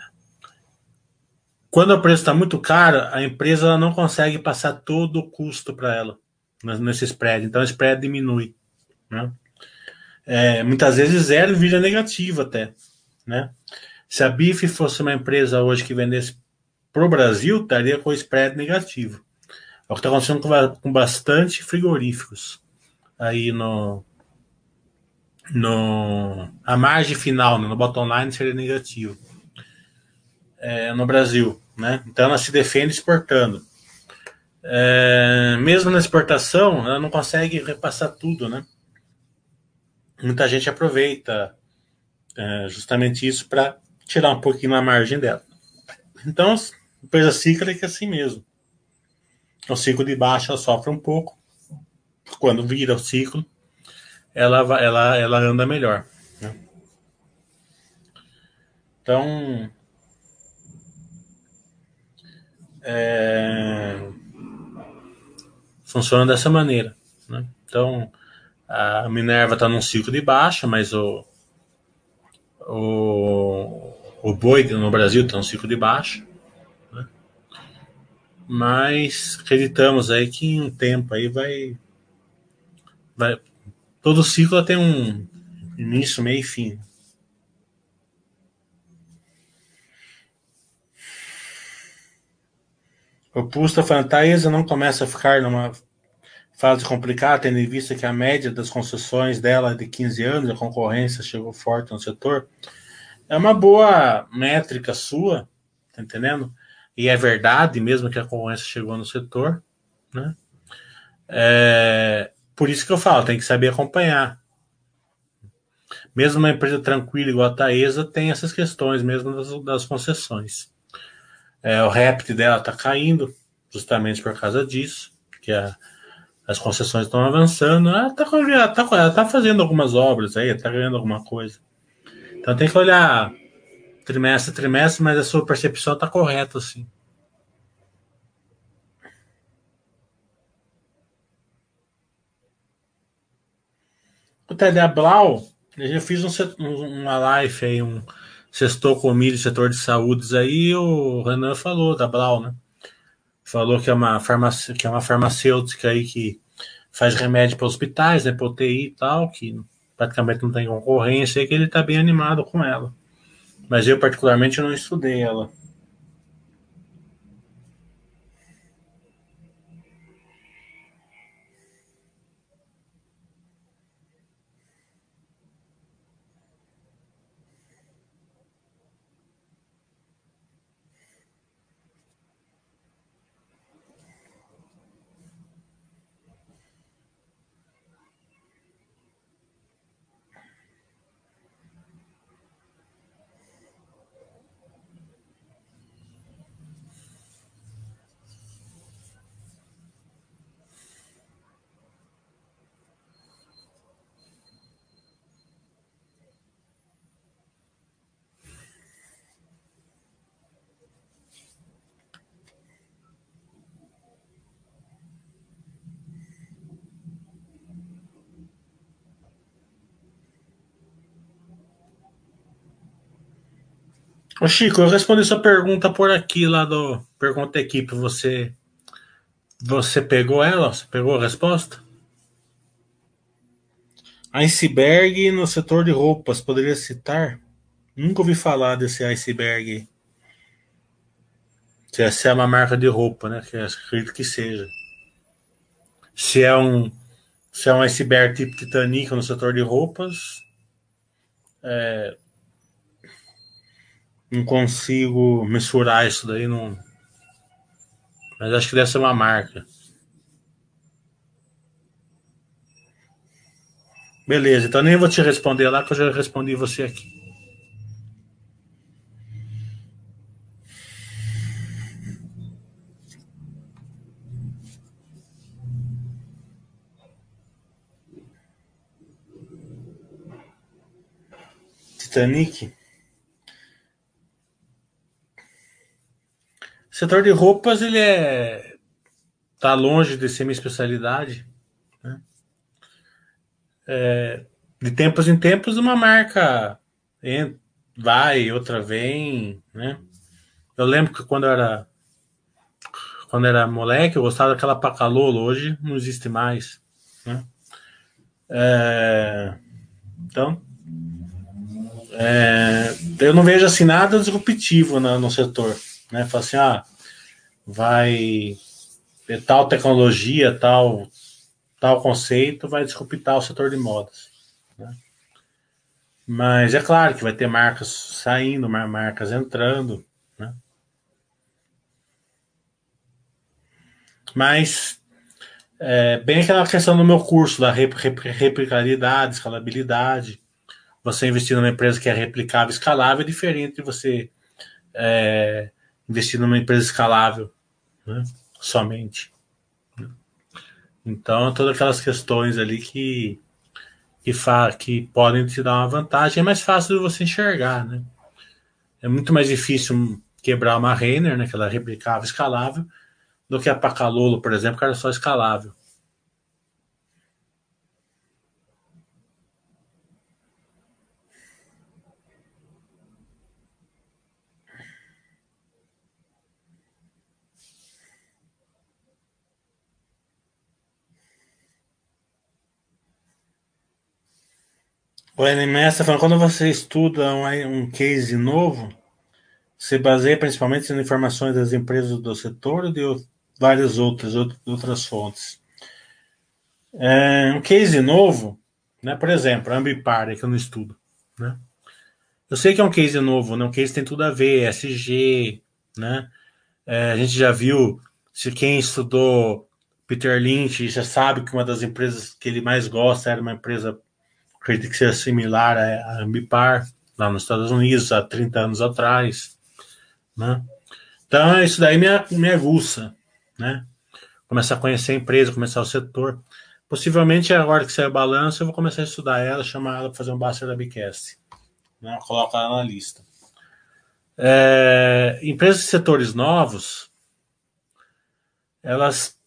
Quando o preço está muito caro, a empresa não consegue passar todo o custo para ela nesse spread. Então, o spread diminui. Né? É, muitas vezes zero vira negativo até. Né? Se a BIF fosse uma empresa hoje que vendesse para o Brasil, estaria com o spread negativo. É o que está acontecendo com, com bastante frigoríficos aí no, no, a margem final, né, no bottom line, seria negativo é, no Brasil. Né? Então ela se defende exportando. É, mesmo na exportação, ela não consegue repassar tudo. Né? Muita gente aproveita É justamente isso para tirar um pouquinho a margem dela. Então, empresa cíclica é assim mesmo. O ciclo de baixa sofre um pouco. Quando vira o ciclo, ela, ela, ela anda melhor. Né? Então, é, funciona dessa maneira. Né? Então, a Minerva está num ciclo de baixa, mas o, o, o boi no Brasil está num ciclo de baixa. Né? Mas acreditamos aí que em um tempo aí vai, vai. Todo ciclo tem um início, meio e fim. O Pusta Fantasia não começa a ficar numa fase complicada, tendo em vista que a média das concessões dela é de 15 anos, a concorrência chegou forte no setor. É uma boa métrica sua, tá entendendo? E é verdade, mesmo que a concorrência chegou no setor, né? É, por isso que eu falo, tem que saber acompanhar. Mesmo uma empresa tranquila igual a Taesa tem essas questões mesmo das, das concessões. É, o REPT dela está caindo, justamente por causa disso, que a, as concessões estão avançando. Ela está tá, tá fazendo algumas obras aí, está ganhando alguma coisa. Então tem que olhar trimestre a trimestre, mas a sua percepção está correta, assim. O TDA Blau, eu fiz um, uma live aí, um sextou comigo setor de saúdes aí, o Renan falou da Blau, né? falou que é uma, farmac... que é uma farmacêutica aí que faz remédio para hospitais, né, para UTI e tal, que praticamente não tem concorrência, e que ele está bem animado com ela. Mas eu, particularmente, não estudei ela. Ô Chico, eu respondi sua pergunta por aqui, lá do Pergunta Equipe. Você, você pegou ela? Você pegou a resposta? Iceberg no setor de roupas, poderia citar? Nunca ouvi falar desse iceberg. Se essa é uma marca de roupa, né? Que acredito que seja. Se é um, se é um iceberg tipo Titanic no setor de roupas, é, não consigo mensurar isso daí, não. Mas acho que deve ser uma marca. Beleza, então nem vou te responder lá, que eu já respondi você aqui. Titanic. Setor de roupas, ele é. tá longe de ser minha especialidade. Né? É, de tempos em tempos, uma marca vai, outra vem, né? Eu lembro que quando eu era quando era moleque, eu gostava daquela Pacalolo, hoje não existe mais, né? É, então, é, eu não vejo assim nada disruptivo no, no setor, né? Fala assim, ah, vai tal tecnologia, tal tal conceito vai disruptar o setor de modas. Né? Mas é claro que vai ter marcas saindo, marcas entrando. Né? Mas é, bem aquela questão do meu curso da replicabilidade, escalabilidade. você investir numa empresa que é replicável, escalável, é diferente de você é, investir numa empresa escalável né? somente. Então, todas aquelas questões ali que, que, fa que podem te dar uma vantagem, é mais fácil de você enxergar, né? É muito mais difícil quebrar uma Renner, né, que ela replicável, escalável, do que a Pacalolo, por exemplo, que era só escalável. O NMS está falando, quando você estuda um, um case novo, se baseia principalmente nas informações das empresas do setor ou de várias outras, outras fontes. É, um case novo, né, por exemplo, a Ambipar, que eu não estudo. Né? Eu sei que é um case novo, né? um case tem tudo a ver, SG, né? É, a gente já viu, se quem estudou Peter Lynch já sabe que uma das empresas que ele mais gosta era uma empresa acredito que seja similar à Ambipar, lá nos Estados Unidos, há 30 anos atrás. Né? Então, isso daí me, me aguça, né? Começar a conhecer a empresa, começar o setor. Possivelmente, agora que sair o balanço, eu vou começar a estudar ela, chamar ela para fazer um Baster da Bicast. Né? Colocar ela na lista. É, empresas de setores novos, elas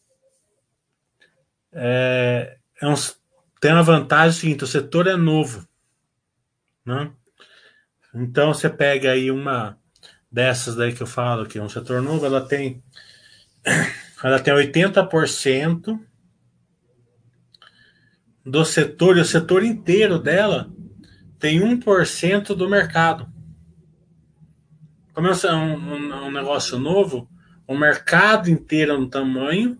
é, é uns, tem uma vantagem seguinte: o setor é novo. Né? Então você pega aí uma dessas daí que eu falo, que é um setor novo, ela tem ela tem 80% do setor, e o setor inteiro dela tem 1% do mercado. Como é um, um, um negócio novo, o mercado inteiro no tamanho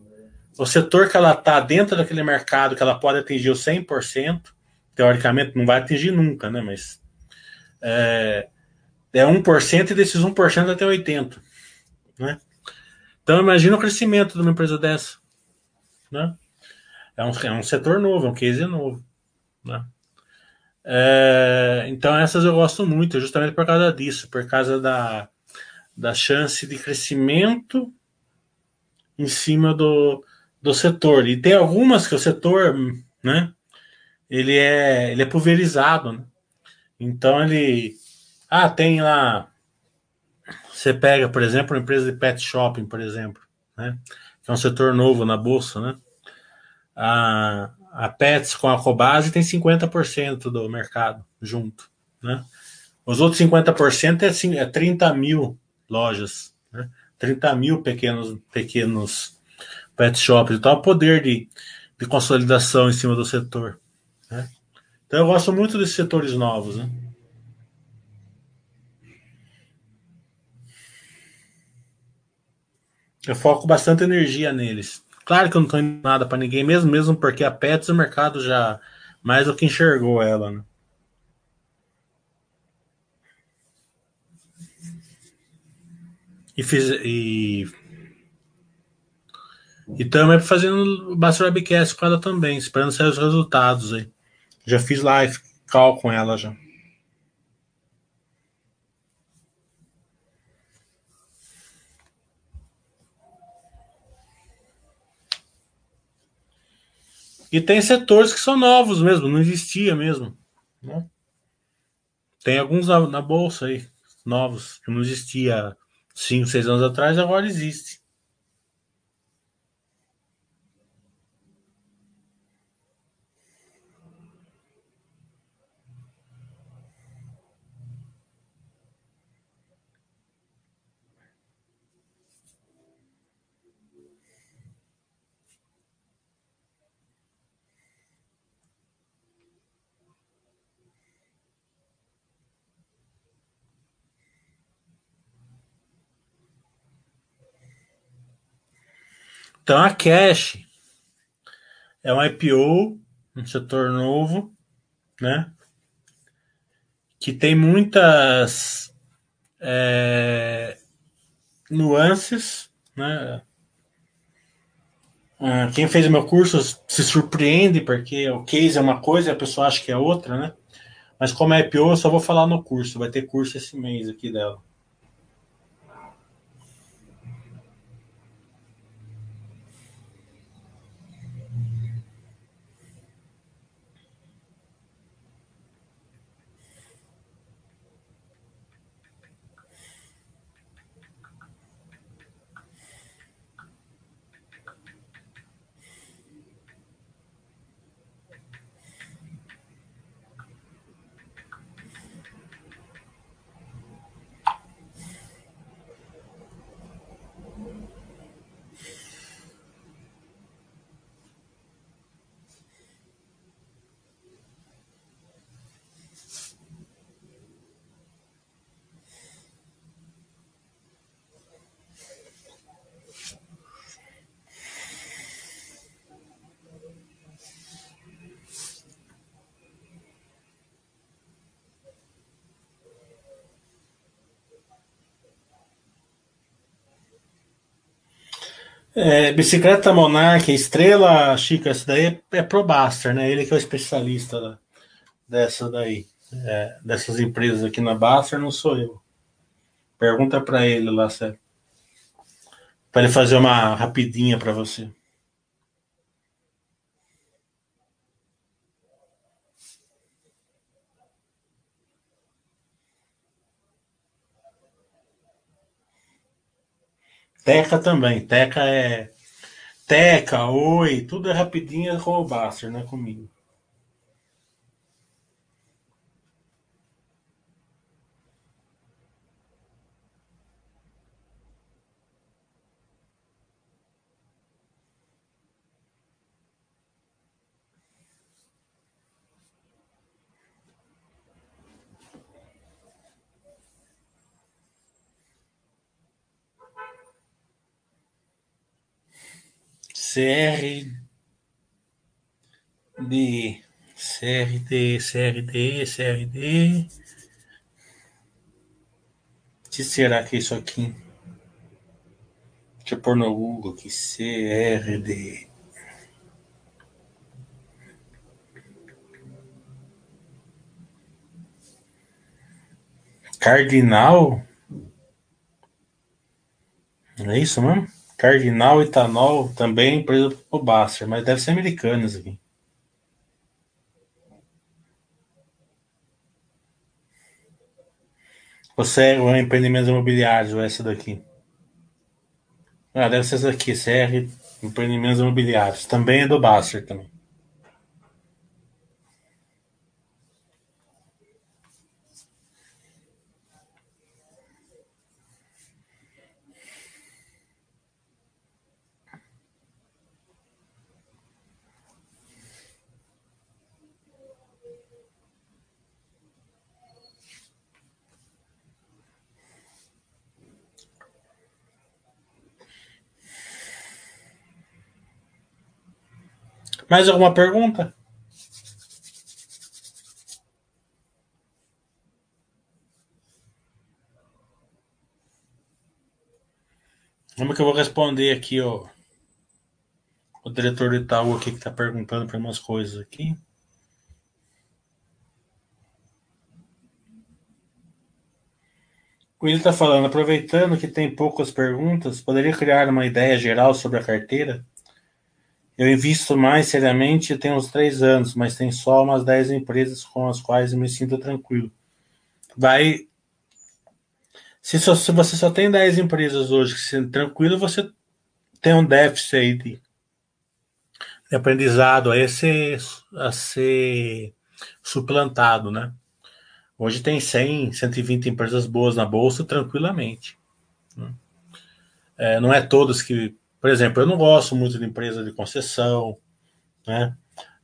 o setor que ela está dentro daquele mercado, que ela pode atingir o 100%, teoricamente não vai atingir nunca, né? Mas é, é 1% e desses 1% até 80%. Né? Então imagina o crescimento de uma empresa dessa. Né? É, um, é um setor novo, é um case novo. Né? É, então essas eu gosto muito, justamente por causa disso, por causa da, da chance de crescimento em cima do, do setor. E tem algumas que o setor, né, ele é, ele é pulverizado, né? Então ele ah, tem lá você pega, por exemplo, uma empresa de pet shopping, por exemplo, né? Que é um setor novo na bolsa, né? A, a Pets com a Cobase tem 50% do mercado junto, né? Os outros 50% é, é 30 mil lojas, né? 30 mil pequenos, pequenos pet shop, então o poder de, de consolidação em cima do setor. Né? Então eu gosto muito desses setores novos. Né? Eu foco bastante energia neles. Claro que eu não estou indo nada para ninguém mesmo, mesmo porque a Pets o mercado já mais do que enxergou ela. Né? E, fiz, e e também fazendo Basta Webcast com ela também, esperando sair os resultados aí. Já fiz live call com ela já. E tem setores que são novos mesmo, não existia mesmo. Né? Tem alguns na, na, bolsa aí, novos, que não existia 5, 6 anos atrás, agora existe. Então a Cash é um IPO, um setor novo, né? Que tem muitas é, nuances, né? Ah, quem fez meu curso se surpreende porque o case é uma coisa e a pessoa acha que é outra, né? Mas como é IPO, eu só vou falar no curso. Vai ter curso esse mês aqui dela. É, bicicleta Monarch, Estrela, Chica, essa daí é, é pro Baster, né? Ele que é o especialista da, dessa daí. É, dessas empresas aqui na Baster, não sou eu. Pergunta para ele lá, sério. Para ele fazer uma rapidinha para você. Teca também. Teca é. Teca, oi, tudo é rapidinho com o Baster, não é comigo. CR D CRD CRD CRD o que será que é isso aqui? Deixa eu pôr no Google aqui CRD Cardinal é isso mesmo? Cardinal Etanol também empresa do Baster, mas deve ser americana isso aqui. Você é um empreendimento imobiliário, essa daqui. Ah, deve ser essa aqui, CR Empreendimentos Imobiliários. Também é do Baster também. Mais alguma pergunta? Como que eu vou responder aqui, ó? O diretor do Itaú aqui que tá perguntando para umas coisas aqui. O Will está falando, aproveitando que tem poucas perguntas, poderia criar uma ideia geral sobre a carteira? Eu invisto mais seriamente tem uns três anos, mas tem só umas 10 empresas com as quais me sinto tranquilo. Vai. Se, só, se você só tem 10 empresas hoje que se sente tranquilo, você tem um déficit aí de, de aprendizado a ser, a ser suplantado, né? Hoje tem 100, 120 empresas boas na bolsa tranquilamente. Né? É, não é todas que por exemplo, eu não gosto muito de empresa de concessão, né?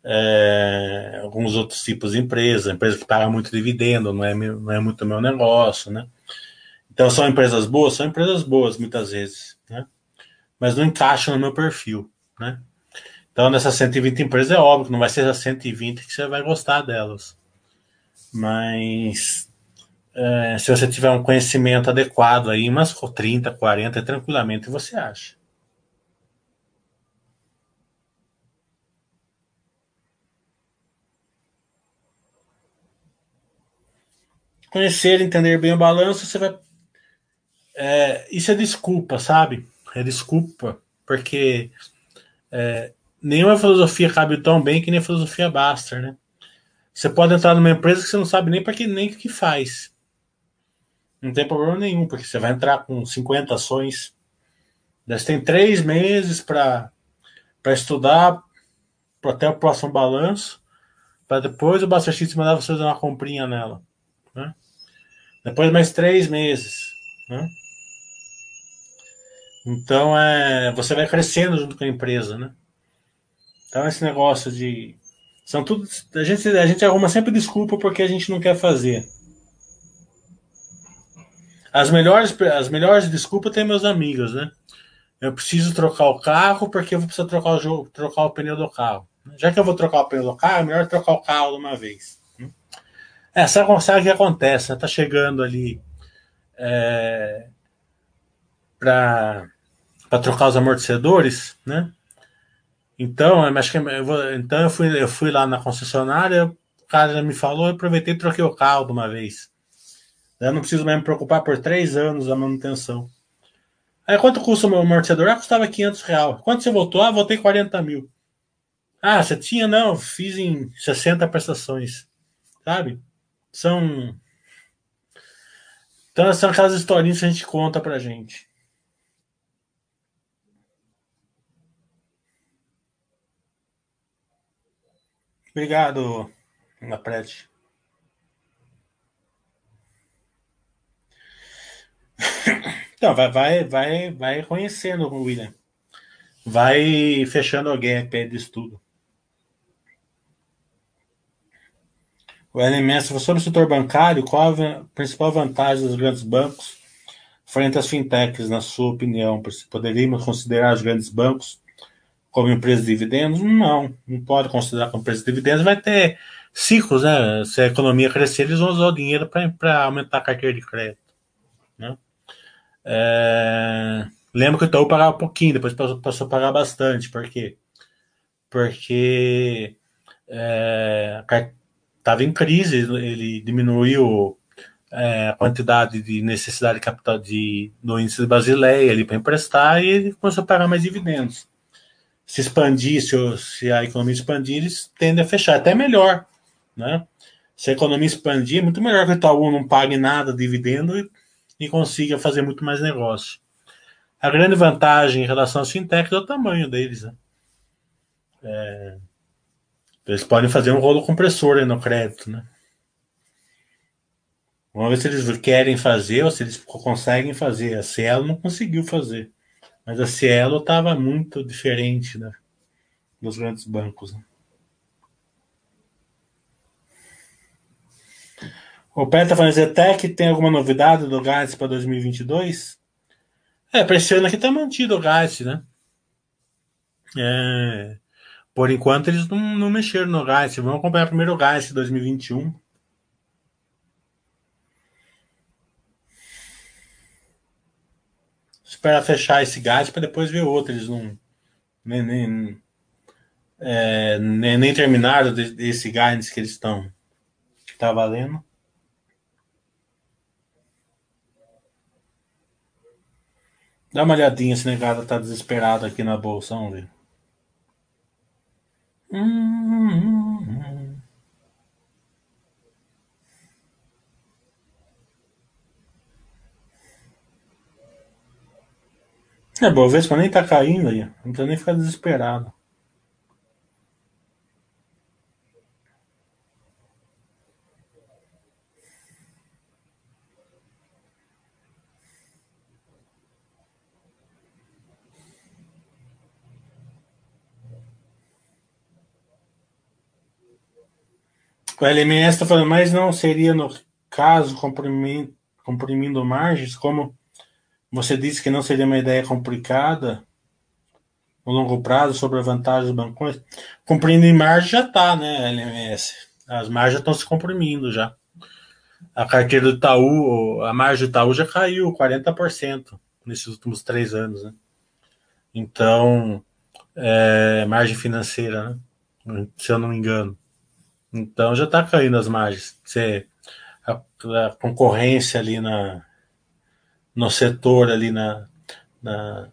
É, alguns outros tipos de empresa, empresa que paga muito dividendo, não é, não é muito meu negócio, né? Então são empresas boas, são empresas boas muitas vezes, né? Mas não encaixam no meu perfil, né? Então nessas 120 empresas é óbvio que não vai ser as 120 que você vai gostar delas. Mas é, se você tiver um conhecimento adequado aí, umas 30, 40, tranquilamente você acha. Conhecer, entender bem o balanço, você vai. É, isso é desculpa, sabe? É desculpa, porque é, nenhuma filosofia cabe tão bem que nem a filosofia Baster, né? Você pode entrar numa empresa que você não sabe nem para que nem o que faz. Não tem problema nenhum, porque você vai entrar com 50 ações. Você tem três meses para estudar até o próximo balanço, para depois o Buster Sheets mandar você fazer uma comprinha nela. Depois mais três meses. Né? Então é, você vai crescendo junto com a empresa, né? Então esse negócio de são tudo a gente a gente arruma sempre desculpa porque a gente não quer fazer. As melhores as melhores desculpas tem meus amigos, né? Eu preciso trocar o carro porque eu vou precisar trocar o jogo, trocar o pneu do carro. Já que eu vou trocar o pneu do carro, é melhor trocar o carro de uma vez. É, sabe, sabe o que acontece? Né? Tá chegando ali é, para trocar os amortecedores, né? Então, acho que eu vou, então eu fui, eu fui lá na concessionária, o cara me falou, eu aproveitei e troquei o carro de uma vez. Eu não preciso mais me preocupar por três anos da manutenção. Aí quanto custa o meu amortecedor? Ah, custava 500 reais. Quanto você voltou? Ah, voltei 40 mil. Ah, você tinha? Não, fiz em 60 prestações. Sabe? São. Então, são aquelas historinhas que a gente conta pra gente. Obrigado, Napred. Então, vai, vai, vai, vai conhecendo o William. Vai fechando alguém a pé de estudo. O LMS sobre o setor bancário, qual a principal vantagem dos grandes bancos frente às fintechs, na sua opinião? Poderíamos considerar os grandes bancos como empresas de dividendos? Não, não pode considerar como empresa de dividendos. Vai ter ciclos, né? Se a economia crescer, eles vão usar o dinheiro para aumentar a carteira de crédito. Né? É... Lembro que o Itaú pagava pouquinho, depois passou, passou a pagar bastante. Por quê? Porque é, estava em crise, ele diminuiu é, a quantidade de necessidade de capital de, no índice de Basileia para emprestar e ele começou a pagar mais dividendos. Se expandir, se, se a economia expandir, eles tendem a fechar, até melhor. Né? Se a economia expandir, é muito melhor que o Itaú não pague nada de dividendo e, e consiga fazer muito mais negócio. A grande vantagem em relação às fintechs é o tamanho deles. Né? É, eles podem fazer um rolo compressor no crédito, né? Vamos ver se eles querem fazer ou se eles conseguem fazer. A Cielo não conseguiu fazer. Mas a Cielo estava muito diferente né, dos grandes bancos. Né? O Pé está falando, Zetec tem alguma novidade do gás para 2022? É, para esse ano aqui está mantido o gás, né? É, por enquanto, eles não, não mexeram no gás. Vamos acompanhar primeiro o gás 2021. Espera fechar esse gás para depois ver outro. Eles não. Nem, nem, é, nem, nem terminaram desse gás que eles estão. Que tá valendo. Dá uma olhadinha se negada tá desesperado aqui na bolsa, vamos ver. É, que nem tá caindo aí. Não precisa nem ficar desesperado. O LMS está falando, mas não seria no caso comprimindo, comprimindo margens, como você disse que não seria uma ideia complicada no longo prazo sobre a vantagem dos bancões. Comprimindo margem já está, né, LMS? As margens estão se comprimindo já. A carteira do Itaú, a margem do Itaú já caiu 40% nesses últimos três anos, né? Então, é, margem financeira, né? se eu não me engano. Então já está caindo as margens. Você, a concorrência ali na, no setor ali na, na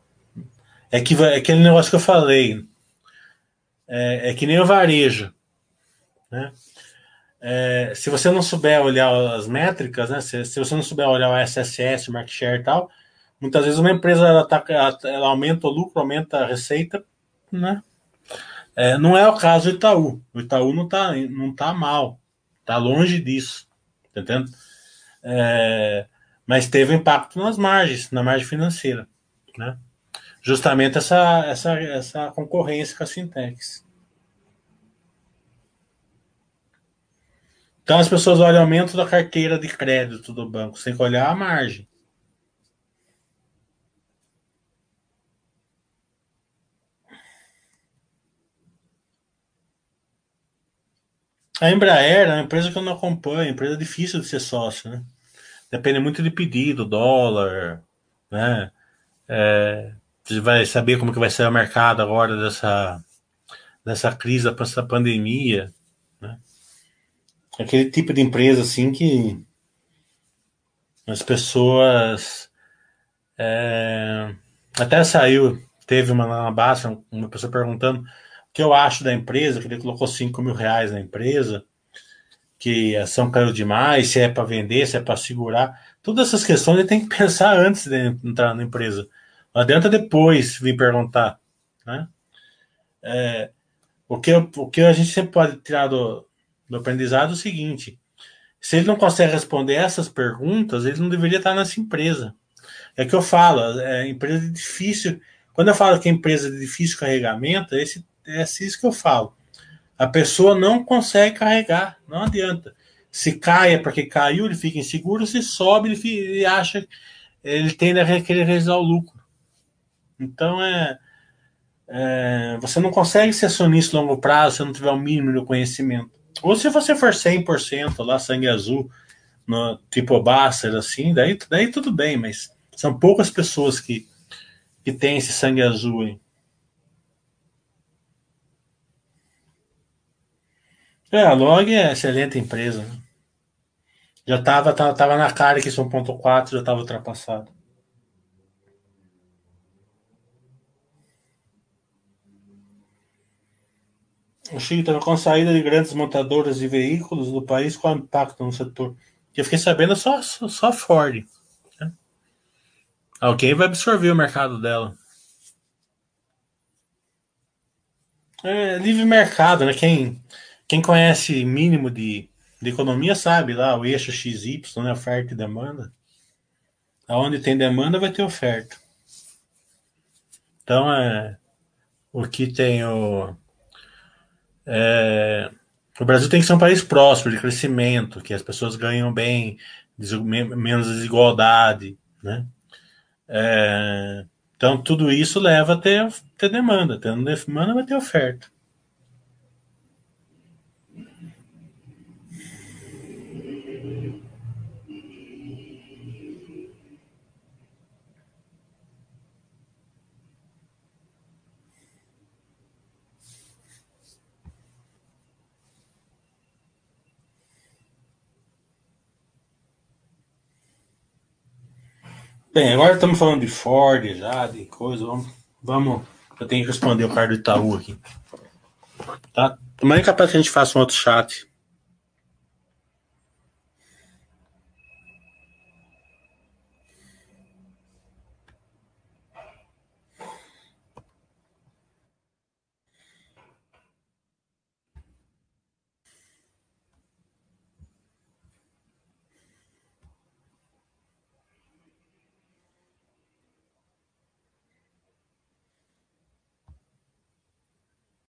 é que é aquele negócio que eu falei é, é que nem o varejo né? É, se você não souber olhar as métricas, né? Se, se, você não souber olhar o SSS, o market share e tal, muitas vezes uma empresa ela, tá, ela aumenta o lucro, aumenta a receita, né? É, não é o caso do Itaú. O Itaú não está não tá mal, está longe disso, tá entendendo? É, mas teve impacto nas margens, na margem financeira, né? Justamente essa, essa, essa concorrência com as fintechs. Então as pessoas olham o aumento da carteira de crédito do banco, sem olhar a margem. A Embraer é uma empresa que eu não acompanho, empresa difícil de ser sócio, né? Depende muito de pedido, dólar, né? É, você vai saber como que vai ser o mercado agora dessa, dessa crise, dessa pandemia, né? Aquele tipo de empresa assim que as pessoas é, até saiu, teve uma na baixa, uma pessoa perguntando que eu acho da empresa, que ele colocou 5 mil reais na empresa, que a ação caiu demais, se é para vender, se é para segurar. Todas essas questões ele tem que pensar antes de entrar na empresa. Não adianta depois vir perguntar. Né? É, o, que, o que a gente sempre pode tirar do, do aprendizado é o seguinte: se ele não consegue responder essas perguntas, ele não deveria estar nessa empresa. É que eu falo, é empresa difícil. Quando eu falo que é empresa de difícil carregamento, é esse é isso que eu falo. A pessoa não consegue carregar, não adianta. Se cai é porque caiu, ele fica inseguro, se sobe, ele, fica, ele acha, ele tende a querer realizar o lucro. Então é, é, você não consegue ser acionista a longo prazo se não tiver o mínimo de conhecimento. Ou se você for 100% lá, sangue azul, no, tipo Basser, assim, daí, daí tudo bem, mas são poucas pessoas que, que têm esse sangue azul aí. É, a Log é excelente empresa. Né? Já estava tava, tava na cara que isso 1.4 já estava ultrapassado. O Chile estava com a saída de grandes montadoras de veículos do país, qual o impacto no setor? Eu fiquei sabendo só, só, só Ford. Né? Alguém vai absorver o mercado dela. É livre mercado, né? Quem, quem conhece mínimo de, de economia sabe lá o eixo XY, né, oferta e demanda. Aonde tem demanda vai ter oferta. Então é o que tem o é, o Brasil tem que ser um país próspero, de crescimento, que as pessoas ganham bem, menos desigualdade, né? É, então tudo isso leva a ter, ter demanda, tendo demanda vai ter oferta. Bem, agora estamos falando de Ford já, de coisa. Vamos, vamos. Eu tenho que responder o cara do Itaú aqui. Tá? Amanhã é capaz que a gente faça um outro chat.